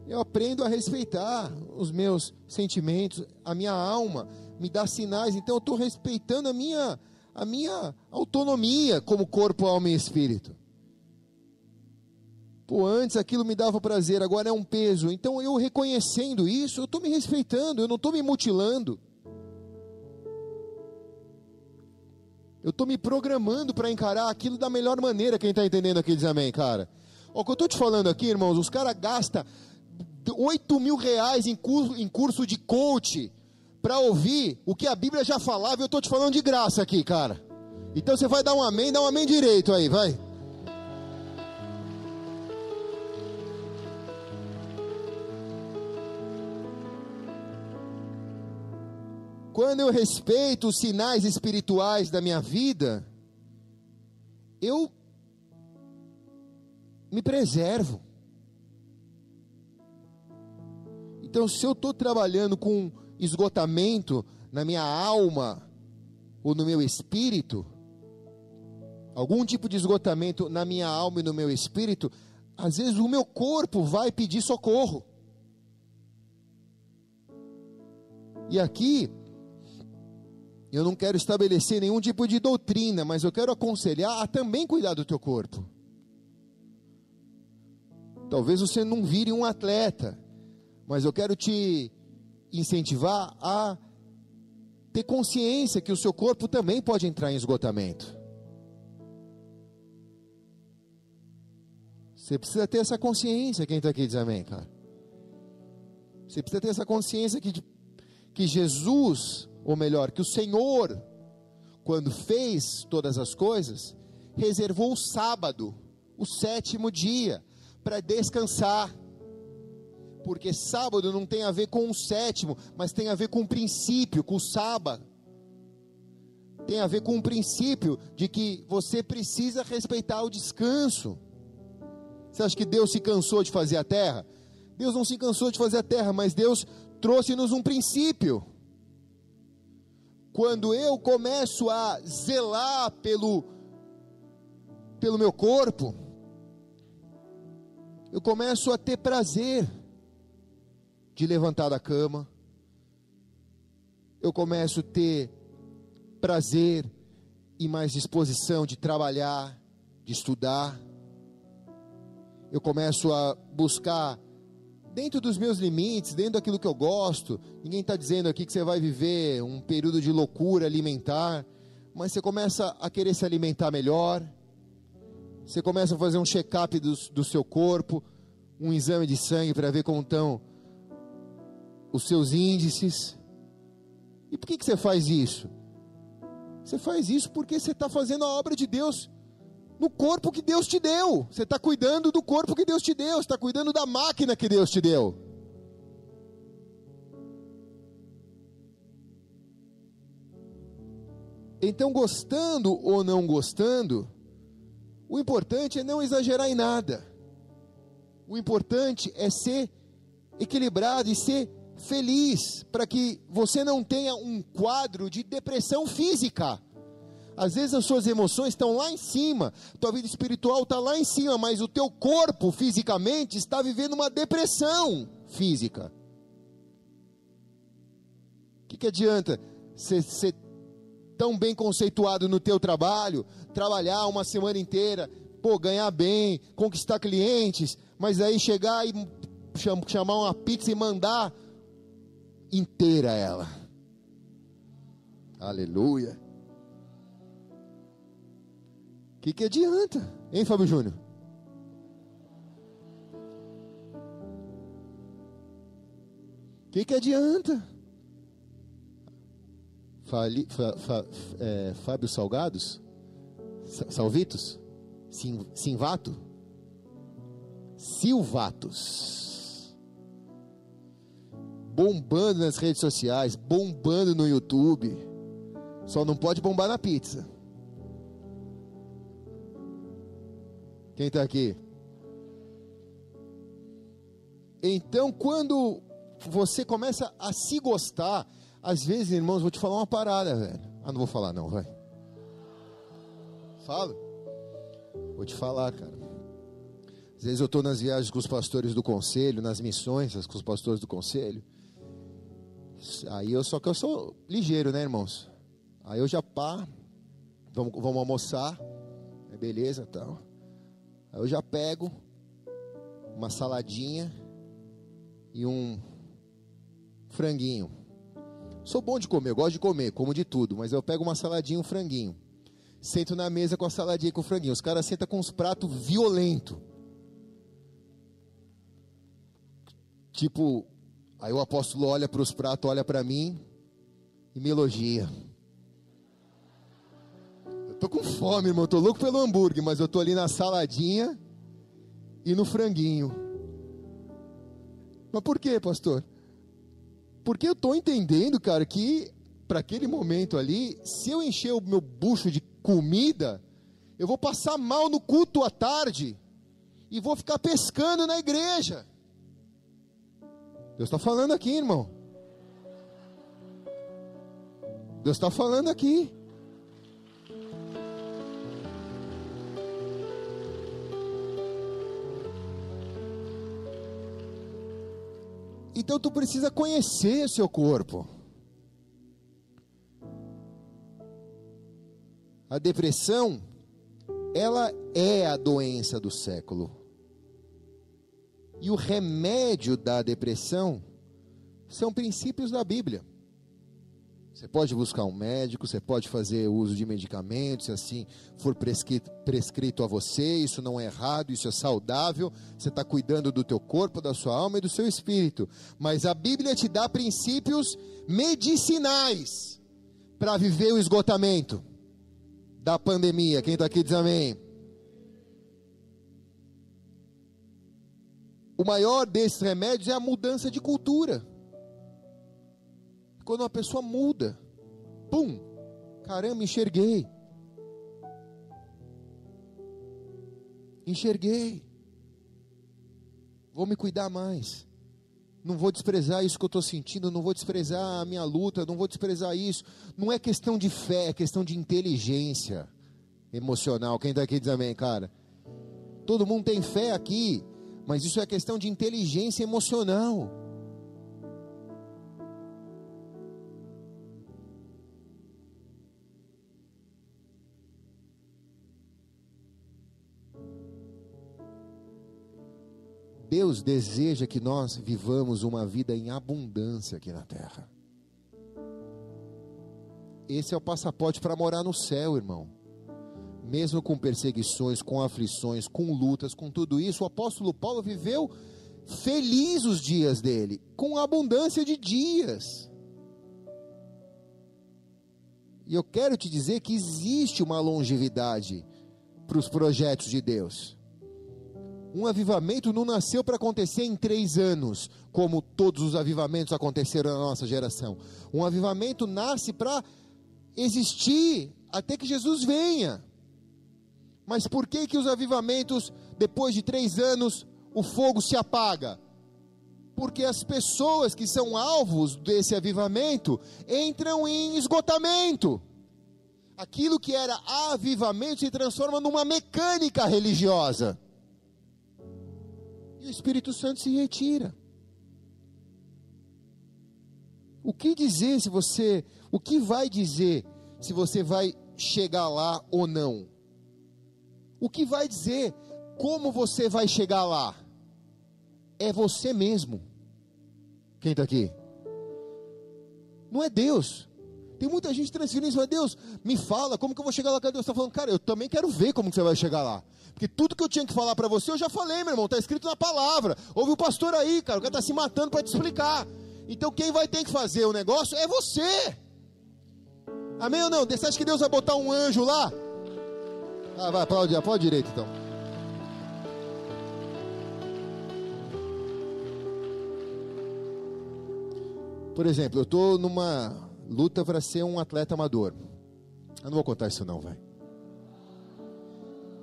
Eu aprendo a respeitar os meus sentimentos, a minha alma me dá sinais, então eu estou respeitando a minha, a minha autonomia como corpo, alma e espírito. Pô, antes aquilo me dava prazer, agora é um peso. Então eu reconhecendo isso, eu estou me respeitando, eu não estou me mutilando. Eu estou me programando para encarar aquilo da melhor maneira. Quem está entendendo aqui diz amém, cara. o que eu estou te falando aqui, irmãos, os caras gastam 8 mil reais em curso, em curso de coach para ouvir o que a Bíblia já falava. E eu estou te falando de graça aqui, cara. Então você vai dar um amém, dá um amém direito aí, vai. Quando eu respeito os sinais espirituais da minha vida, eu me preservo. Então, se eu estou trabalhando com esgotamento na minha alma ou no meu espírito, algum tipo de esgotamento na minha alma e no meu espírito, às vezes o meu corpo vai pedir socorro. E aqui, eu não quero estabelecer nenhum tipo de doutrina, mas eu quero aconselhar a também cuidar do teu corpo. Talvez você não vire um atleta, mas eu quero te incentivar a ter consciência que o seu corpo também pode entrar em esgotamento. Você precisa ter essa consciência, quem está aqui diz amém, cara. Você precisa ter essa consciência que, que Jesus ou melhor, que o Senhor, quando fez todas as coisas, reservou o sábado, o sétimo dia, para descansar. Porque sábado não tem a ver com o sétimo, mas tem a ver com o princípio, com o sábado. Tem a ver com o princípio de que você precisa respeitar o descanso. Você acha que Deus se cansou de fazer a terra? Deus não se cansou de fazer a terra, mas Deus trouxe-nos um princípio quando eu começo a zelar pelo, pelo meu corpo, eu começo a ter prazer de levantar da cama, eu começo a ter prazer e mais disposição de trabalhar, de estudar, eu começo a buscar dentro dos meus limites, dentro daquilo que eu gosto. Ninguém está dizendo aqui que você vai viver um período de loucura alimentar, mas você começa a querer se alimentar melhor. Você começa a fazer um check-up do, do seu corpo, um exame de sangue para ver como estão os seus índices. E por que, que você faz isso? Você faz isso porque você está fazendo a obra de Deus no corpo que Deus te deu. Você está cuidando do corpo que Deus te deu, está cuidando da máquina que Deus te deu. Então, gostando ou não gostando, o importante é não exagerar em nada. O importante é ser equilibrado e ser feliz, para que você não tenha um quadro de depressão física. Às vezes as suas emoções estão lá em cima, tua vida espiritual está lá em cima, mas o teu corpo fisicamente está vivendo uma depressão física. O que, que adianta ser, ser tão bem conceituado no teu trabalho, trabalhar uma semana inteira, pô, ganhar bem, conquistar clientes, mas aí chegar e chamar uma pizza e mandar inteira ela. Aleluia. O que, que adianta? Hein, Fábio Júnior? O que, que adianta? Fali, fa, fa, é, Fábio Salgados? Salvitos? Sim, Simvato? Silvatos. Bombando nas redes sociais, bombando no YouTube. Só não pode bombar na pizza. Quem está aqui? Então, quando você começa a se gostar, às vezes, irmãos, vou te falar uma parada, velho. Ah, não vou falar, não, vai. Fala. Vou te falar, cara. Às vezes eu estou nas viagens com os pastores do conselho, nas missões com os pastores do conselho. Aí eu só que eu sou ligeiro, né, irmãos? Aí eu já pá, vamos, vamos almoçar, é beleza, tal. Aí eu já pego uma saladinha e um franguinho. Sou bom de comer, eu gosto de comer, como de tudo, mas eu pego uma saladinha e um franguinho. Sento na mesa com a saladinha e com o franguinho. Os caras sentam com uns pratos violentos. Tipo, aí o apóstolo olha para os pratos, olha para mim e me elogia. Tô com fome, irmão, tô louco pelo hambúrguer, mas eu tô ali na saladinha e no franguinho. Mas por quê, pastor? Porque eu tô entendendo, cara, que para aquele momento ali, se eu encher o meu bucho de comida, eu vou passar mal no culto à tarde e vou ficar pescando na igreja. Deus está falando aqui, irmão. Deus está falando aqui. Então tu precisa conhecer seu corpo. A depressão, ela é a doença do século. E o remédio da depressão são princípios da Bíblia. Você pode buscar um médico, você pode fazer uso de medicamentos, se assim for prescrito, prescrito a você, isso não é errado, isso é saudável, você está cuidando do teu corpo, da sua alma e do seu espírito. Mas a Bíblia te dá princípios medicinais para viver o esgotamento da pandemia. Quem está aqui diz amém. O maior desses remédios é a mudança de cultura quando uma pessoa muda, pum, caramba, enxerguei. Enxerguei. Vou me cuidar mais. Não vou desprezar isso que eu estou sentindo, não vou desprezar a minha luta, não vou desprezar isso. Não é questão de fé, é questão de inteligência emocional. Quem está aqui diz amém, cara? Todo mundo tem fé aqui, mas isso é questão de inteligência emocional. Deus deseja que nós vivamos uma vida em abundância aqui na terra. Esse é o passaporte para morar no céu, irmão. Mesmo com perseguições, com aflições, com lutas, com tudo isso, o apóstolo Paulo viveu feliz os dias dele, com abundância de dias. E eu quero te dizer que existe uma longevidade para os projetos de Deus. Um avivamento não nasceu para acontecer em três anos, como todos os avivamentos aconteceram na nossa geração. Um avivamento nasce para existir até que Jesus venha. Mas por que que os avivamentos, depois de três anos, o fogo se apaga? Porque as pessoas que são alvos desse avivamento entram em esgotamento. Aquilo que era avivamento se transforma numa mecânica religiosa e o Espírito Santo se retira. O que dizer se você, o que vai dizer se você vai chegar lá ou não? O que vai dizer como você vai chegar lá? É você mesmo. Quem está aqui? Não é Deus. Tem muita gente transferindo isso, mas Deus, me fala, como que eu vou chegar lá? Deus está falando, cara, eu também quero ver como que você vai chegar lá. Porque tudo que eu tinha que falar para você, eu já falei, meu irmão. Está escrito na palavra. Ouve o pastor aí, cara. O cara está se matando para te explicar. Então quem vai ter que fazer o negócio é você. Amém ou não? Você acha que Deus vai botar um anjo lá? Ah, vai, aplaude, aplaude direito então. Por exemplo, eu estou numa luta para ser um atleta amador. Eu não vou contar isso não, vai.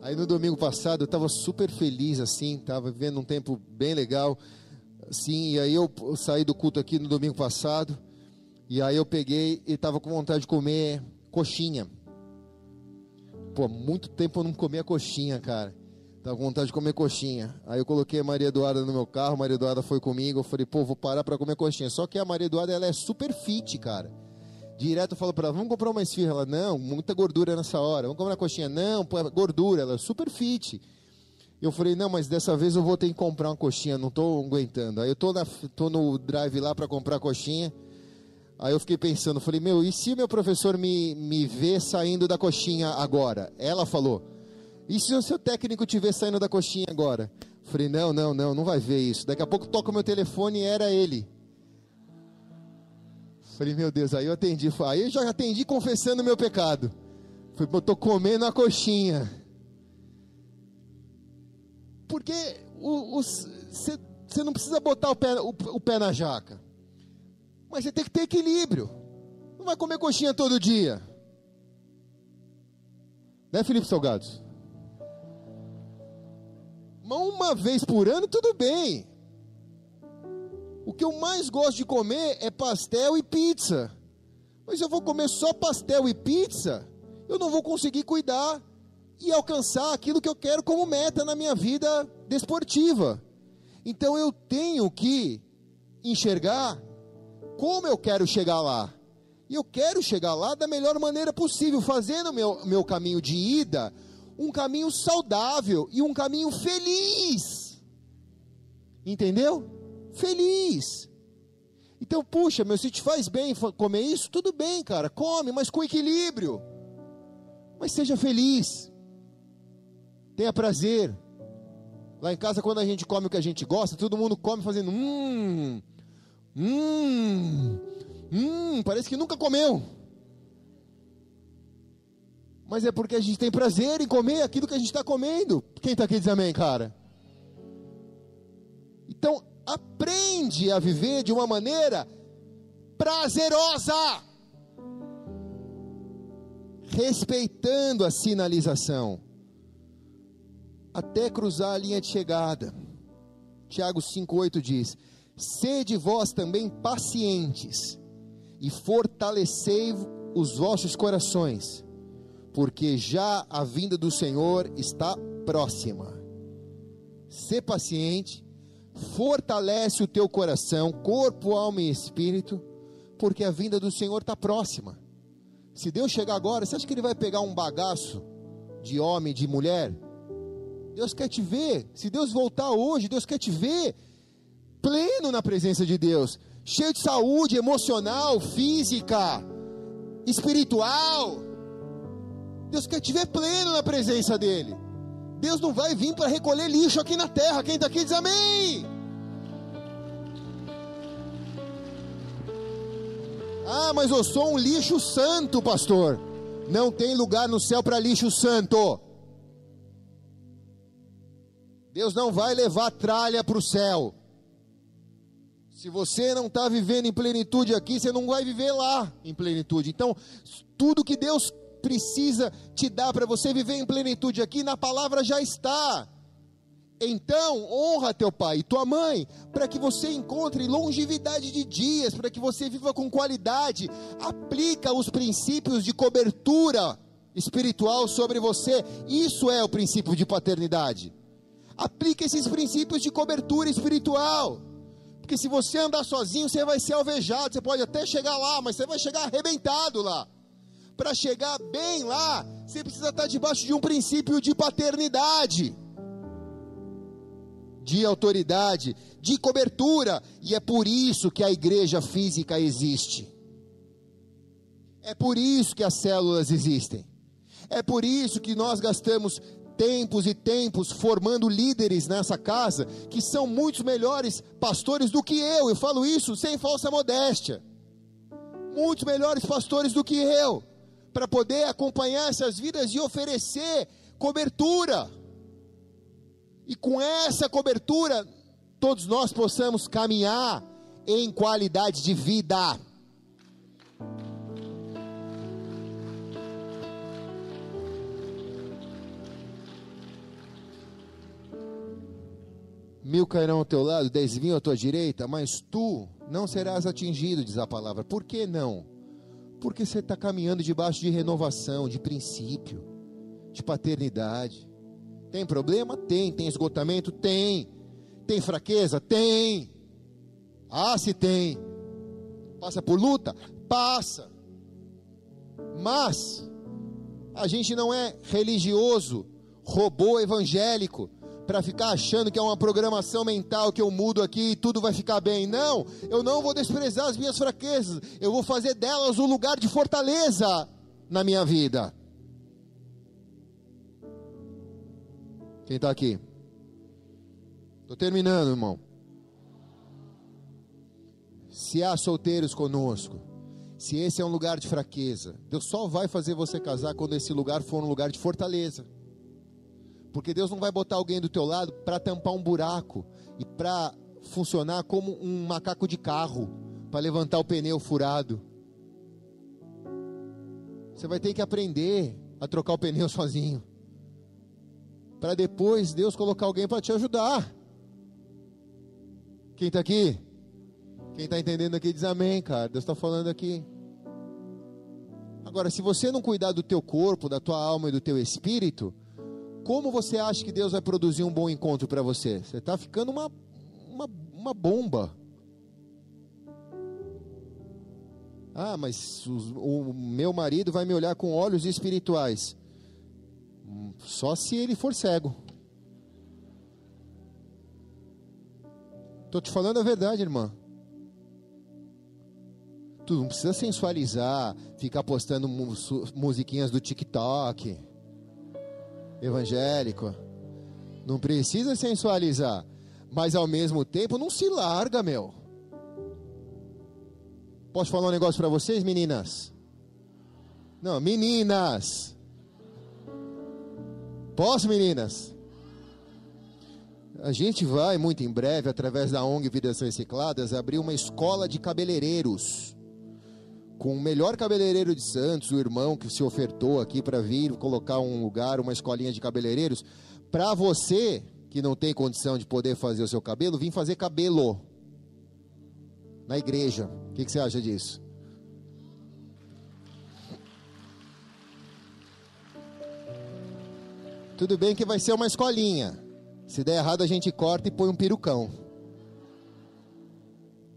Aí no domingo passado eu estava super feliz assim, estava vivendo um tempo bem legal, assim, e aí eu, saí do culto aqui no domingo passado, e aí eu peguei e estava com vontade de comer coxinha. Pô, muito tempo eu não comia coxinha, cara. Tava com vontade de comer coxinha. Aí eu coloquei a Maria Eduarda no meu carro, a Maria Eduarda foi comigo, eu falei, pô, vou parar para comer coxinha. Só que a Maria Eduarda, ela é super fit, cara. Direto eu falo para ela, vamos comprar uma esfirra. Ela, não, muita gordura nessa hora. Vamos comprar uma coxinha. Não, pô, é gordura. Ela, super fit. Eu falei, não, mas dessa vez eu vou ter que comprar uma coxinha, não estou aguentando. Aí eu tô, tô no drive lá para comprar coxinha. Aí eu fiquei pensando, falei, meu, e se meu professor me, me vê saindo da coxinha agora? Ela falou, e se o seu técnico te ver saindo da coxinha agora? Falei, não, não, não, não vai ver isso. Daqui a pouco toca o meu telefone e era ele. Falei, meu Deus, aí eu atendi. Aí eu já atendi confessando o meu pecado. Falei, eu estou comendo a coxinha. Porque você não precisa botar o pé, o, o pé na jaca. Mas você tem que ter equilíbrio. Não vai comer coxinha todo dia. Né, Felipe Salgados? Uma vez por ano, tudo bem. O que eu mais gosto de comer é pastel e pizza. Mas eu vou comer só pastel e pizza, eu não vou conseguir cuidar e alcançar aquilo que eu quero como meta na minha vida desportiva. Então eu tenho que enxergar como eu quero chegar lá. E eu quero chegar lá da melhor maneira possível, fazendo meu, meu caminho de ida um caminho saudável e um caminho feliz. Entendeu? Feliz. Então, puxa, meu, se te faz bem comer isso, tudo bem, cara, come, mas com equilíbrio. Mas seja feliz. Tenha prazer. Lá em casa, quando a gente come o que a gente gosta, todo mundo come fazendo hum, hum, hum, parece que nunca comeu. Mas é porque a gente tem prazer em comer aquilo que a gente está comendo. Quem está aqui diz amém, cara? Então, aprende a viver de uma maneira prazerosa, respeitando a sinalização, até cruzar a linha de chegada. Tiago 5,8 diz: Sede vós também pacientes, e fortalecei os vossos corações porque já a vinda do Senhor está próxima. Ser paciente, fortalece o teu coração, corpo, alma e espírito, porque a vinda do Senhor está próxima. Se Deus chegar agora, você acha que Ele vai pegar um bagaço de homem, de mulher? Deus quer te ver. Se Deus voltar hoje, Deus quer te ver pleno na presença de Deus, cheio de saúde emocional, física, espiritual. Deus quer te ver pleno na presença dEle. Deus não vai vir para recolher lixo aqui na terra. Quem está aqui diz amém. Ah, mas eu sou um lixo santo, pastor. Não tem lugar no céu para lixo santo. Deus não vai levar tralha para o céu. Se você não está vivendo em plenitude aqui, você não vai viver lá em plenitude. Então, tudo que Deus precisa te dar para você viver em plenitude aqui, na palavra já está. Então, honra teu pai e tua mãe, para que você encontre longevidade de dias, para que você viva com qualidade. Aplica os princípios de cobertura espiritual sobre você. Isso é o princípio de paternidade. Aplica esses princípios de cobertura espiritual. Porque se você andar sozinho, você vai ser alvejado. Você pode até chegar lá, mas você vai chegar arrebentado lá para chegar bem lá, você precisa estar debaixo de um princípio de paternidade, de autoridade, de cobertura, e é por isso que a igreja física existe. É por isso que as células existem. É por isso que nós gastamos tempos e tempos formando líderes nessa casa que são muitos melhores pastores do que eu. Eu falo isso sem falsa modéstia. Muitos melhores pastores do que eu para poder acompanhar essas vidas e oferecer cobertura. E com essa cobertura, todos nós possamos caminhar em qualidade de vida. Mil cairão ao teu lado, dez mil à tua direita, mas tu não serás atingido, diz a palavra. Por que não? Porque você está caminhando debaixo de renovação, de princípio, de paternidade. Tem problema? Tem. Tem esgotamento? Tem. Tem fraqueza? Tem. Ah, se tem. Passa por luta? Passa. Mas a gente não é religioso, robô evangélico, para ficar achando que é uma programação mental que eu mudo aqui e tudo vai ficar bem. Não, eu não vou desprezar as minhas fraquezas, eu vou fazer delas um lugar de fortaleza na minha vida. Quem está aqui? Estou terminando, irmão. Se há solteiros conosco, se esse é um lugar de fraqueza, Deus só vai fazer você casar quando esse lugar for um lugar de fortaleza. Porque Deus não vai botar alguém do teu lado para tampar um buraco e para funcionar como um macaco de carro para levantar o pneu furado. Você vai ter que aprender a trocar o pneu *laughs* sozinho. Para depois Deus colocar alguém para te ajudar. Quem está aqui? Quem está entendendo aqui diz amém, cara. Deus está falando aqui. Agora, se você não cuidar do teu corpo, da tua alma e do teu espírito, como você acha que Deus vai produzir um bom encontro para você? Você está ficando uma, uma, uma bomba. Ah, mas o, o meu marido vai me olhar com olhos espirituais. Só se ele for cego. Estou te falando a verdade, irmã. Tu não precisa sensualizar, ficar postando musiquinhas do TikTok evangélico. Não precisa sensualizar, mas ao mesmo tempo não se larga, meu. Posso falar um negócio para vocês, meninas? Não, meninas. Posso, meninas? A gente vai muito em breve, através da ONG Vidas Recicladas, abrir uma escola de cabeleireiros com o melhor cabeleireiro de Santos, o irmão que se ofertou aqui para vir colocar um lugar, uma escolinha de cabeleireiros, para você que não tem condição de poder fazer o seu cabelo, vir fazer cabelo na igreja. O que, que você acha disso? Tudo bem que vai ser uma escolinha. Se der errado, a gente corta e põe um perucão.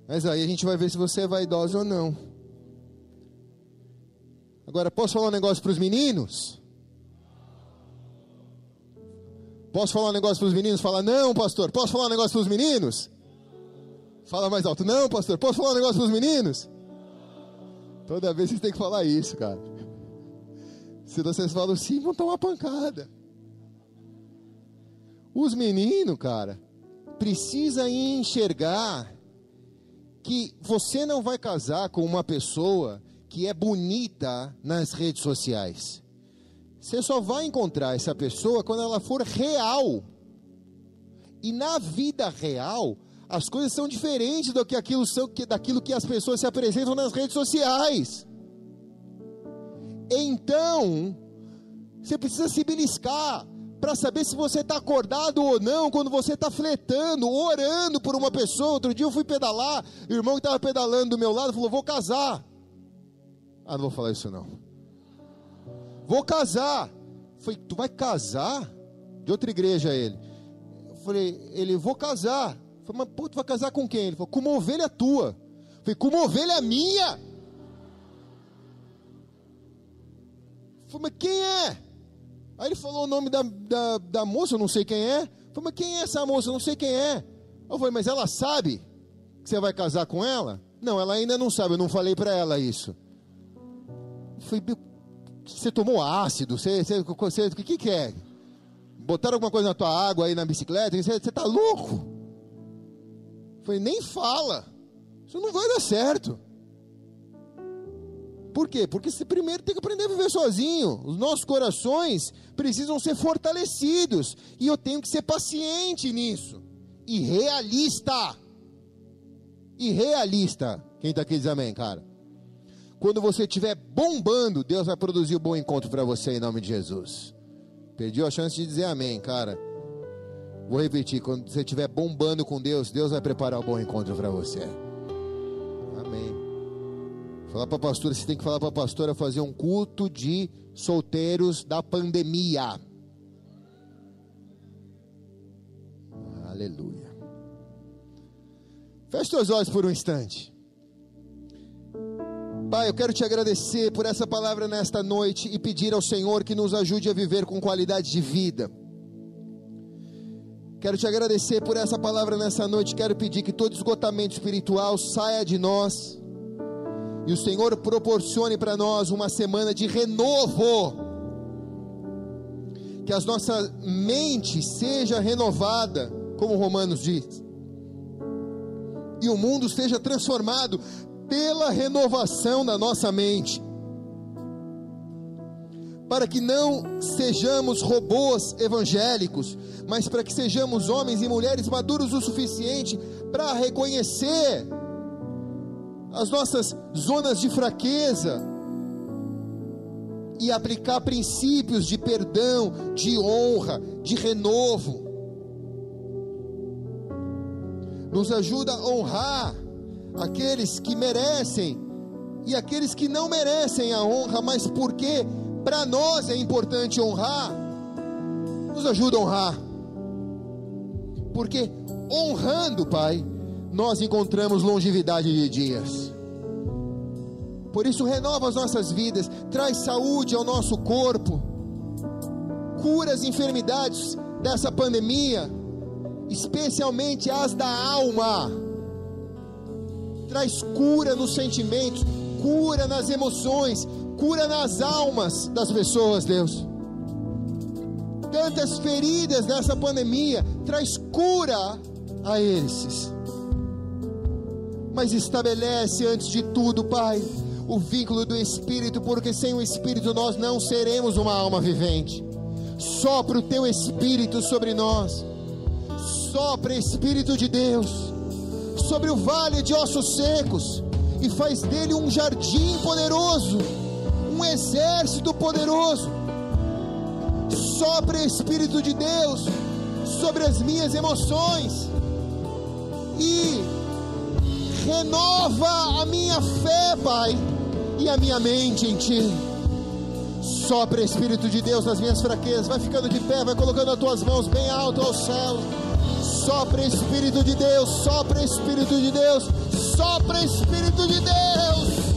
Mas aí a gente vai ver se você é vaidoso ou não. Agora, posso falar um negócio para os meninos? Posso falar um negócio para os meninos? Fala, não, pastor. Posso falar um negócio para os meninos? Fala mais alto, não, pastor. Posso falar um negócio para os meninos? Toda vez vocês têm que falar isso, cara. Se vocês falam sim, vão tomar pancada. Os meninos, cara, precisa enxergar que você não vai casar com uma pessoa que é bonita nas redes sociais. Você só vai encontrar essa pessoa quando ela for real. E na vida real, as coisas são diferentes do que aquilo são, daquilo que as pessoas se apresentam nas redes sociais. Então, você precisa se beliscar para saber se você está acordado ou não, quando você está fletando, orando por uma pessoa. Outro dia eu fui pedalar, o irmão que estava pedalando do meu lado falou: Vou casar. Ah, não vou falar isso não. Vou casar. Eu falei, tu vai casar? De outra igreja ele. Eu falei, ele, vou casar. Eu falei, mas pô, tu vai casar com quem? Ele falou, com uma ovelha tua. Eu falei, com uma ovelha minha. Eu falei, mas quem é? Aí ele falou o nome da, da, da moça, eu não sei quem é. Eu falei, mas quem é essa moça? Eu não sei quem é. Eu falei, mas ela sabe que você vai casar com ela? Não, ela ainda não sabe, eu não falei para ela isso. Falei, você tomou ácido? Você, você, você, o que, que é? Botaram alguma coisa na tua água aí na bicicleta? Você, você tá louco? Falei, nem fala. Isso não vai dar certo. Por quê? Porque você primeiro tem que aprender a viver sozinho. Os nossos corações precisam ser fortalecidos. E eu tenho que ser paciente nisso. E realista. E realista. Quem está aqui diz amém, cara? Quando você estiver bombando, Deus vai produzir um bom encontro para você em nome de Jesus. Perdi a chance de dizer amém, cara. Vou repetir: quando você estiver bombando com Deus, Deus vai preparar um bom encontro para você. Amém. Falar para a pastora, você tem que falar para a pastora fazer um culto de solteiros da pandemia. Aleluia. Feche seus olhos por um instante. Pai, eu quero te agradecer por essa palavra nesta noite e pedir ao Senhor que nos ajude a viver com qualidade de vida. Quero te agradecer por essa palavra nessa noite. Quero pedir que todo esgotamento espiritual saia de nós e o Senhor proporcione para nós uma semana de renovo. Que a nossa mente seja renovada, como Romanos diz. E o mundo seja transformado pela renovação da nossa mente. Para que não sejamos robôs evangélicos, mas para que sejamos homens e mulheres maduros o suficiente para reconhecer as nossas zonas de fraqueza e aplicar princípios de perdão, de honra, de renovo. Nos ajuda a honrar aqueles que merecem e aqueles que não merecem a honra, mas porque para nós é importante honrar, nos ajuda a honrar. Porque honrando, Pai, nós encontramos longevidade de dias. Por isso, renova as nossas vidas, traz saúde ao nosso corpo, cura as enfermidades dessa pandemia, especialmente as da alma. Traz cura nos sentimentos, cura nas emoções, cura nas almas das pessoas, Deus. Tantas feridas nessa pandemia, traz cura a esses mas estabelece antes de tudo, Pai, o vínculo do Espírito, porque sem o Espírito nós não seremos uma alma vivente. Sopra o teu Espírito sobre nós, sopra Espírito de Deus, sobre o vale de ossos secos, e faz dele um jardim poderoso, um exército poderoso. Sopra Espírito de Deus sobre as minhas emoções, e renova a minha fé, Pai, e a minha mente em Ti. Sopra Espírito de Deus nas minhas fraquezas, vai ficando de pé, vai colocando as tuas mãos bem alto ao céu. Sopra Espírito de Deus, sopra Espírito de Deus, sopra Espírito de Deus.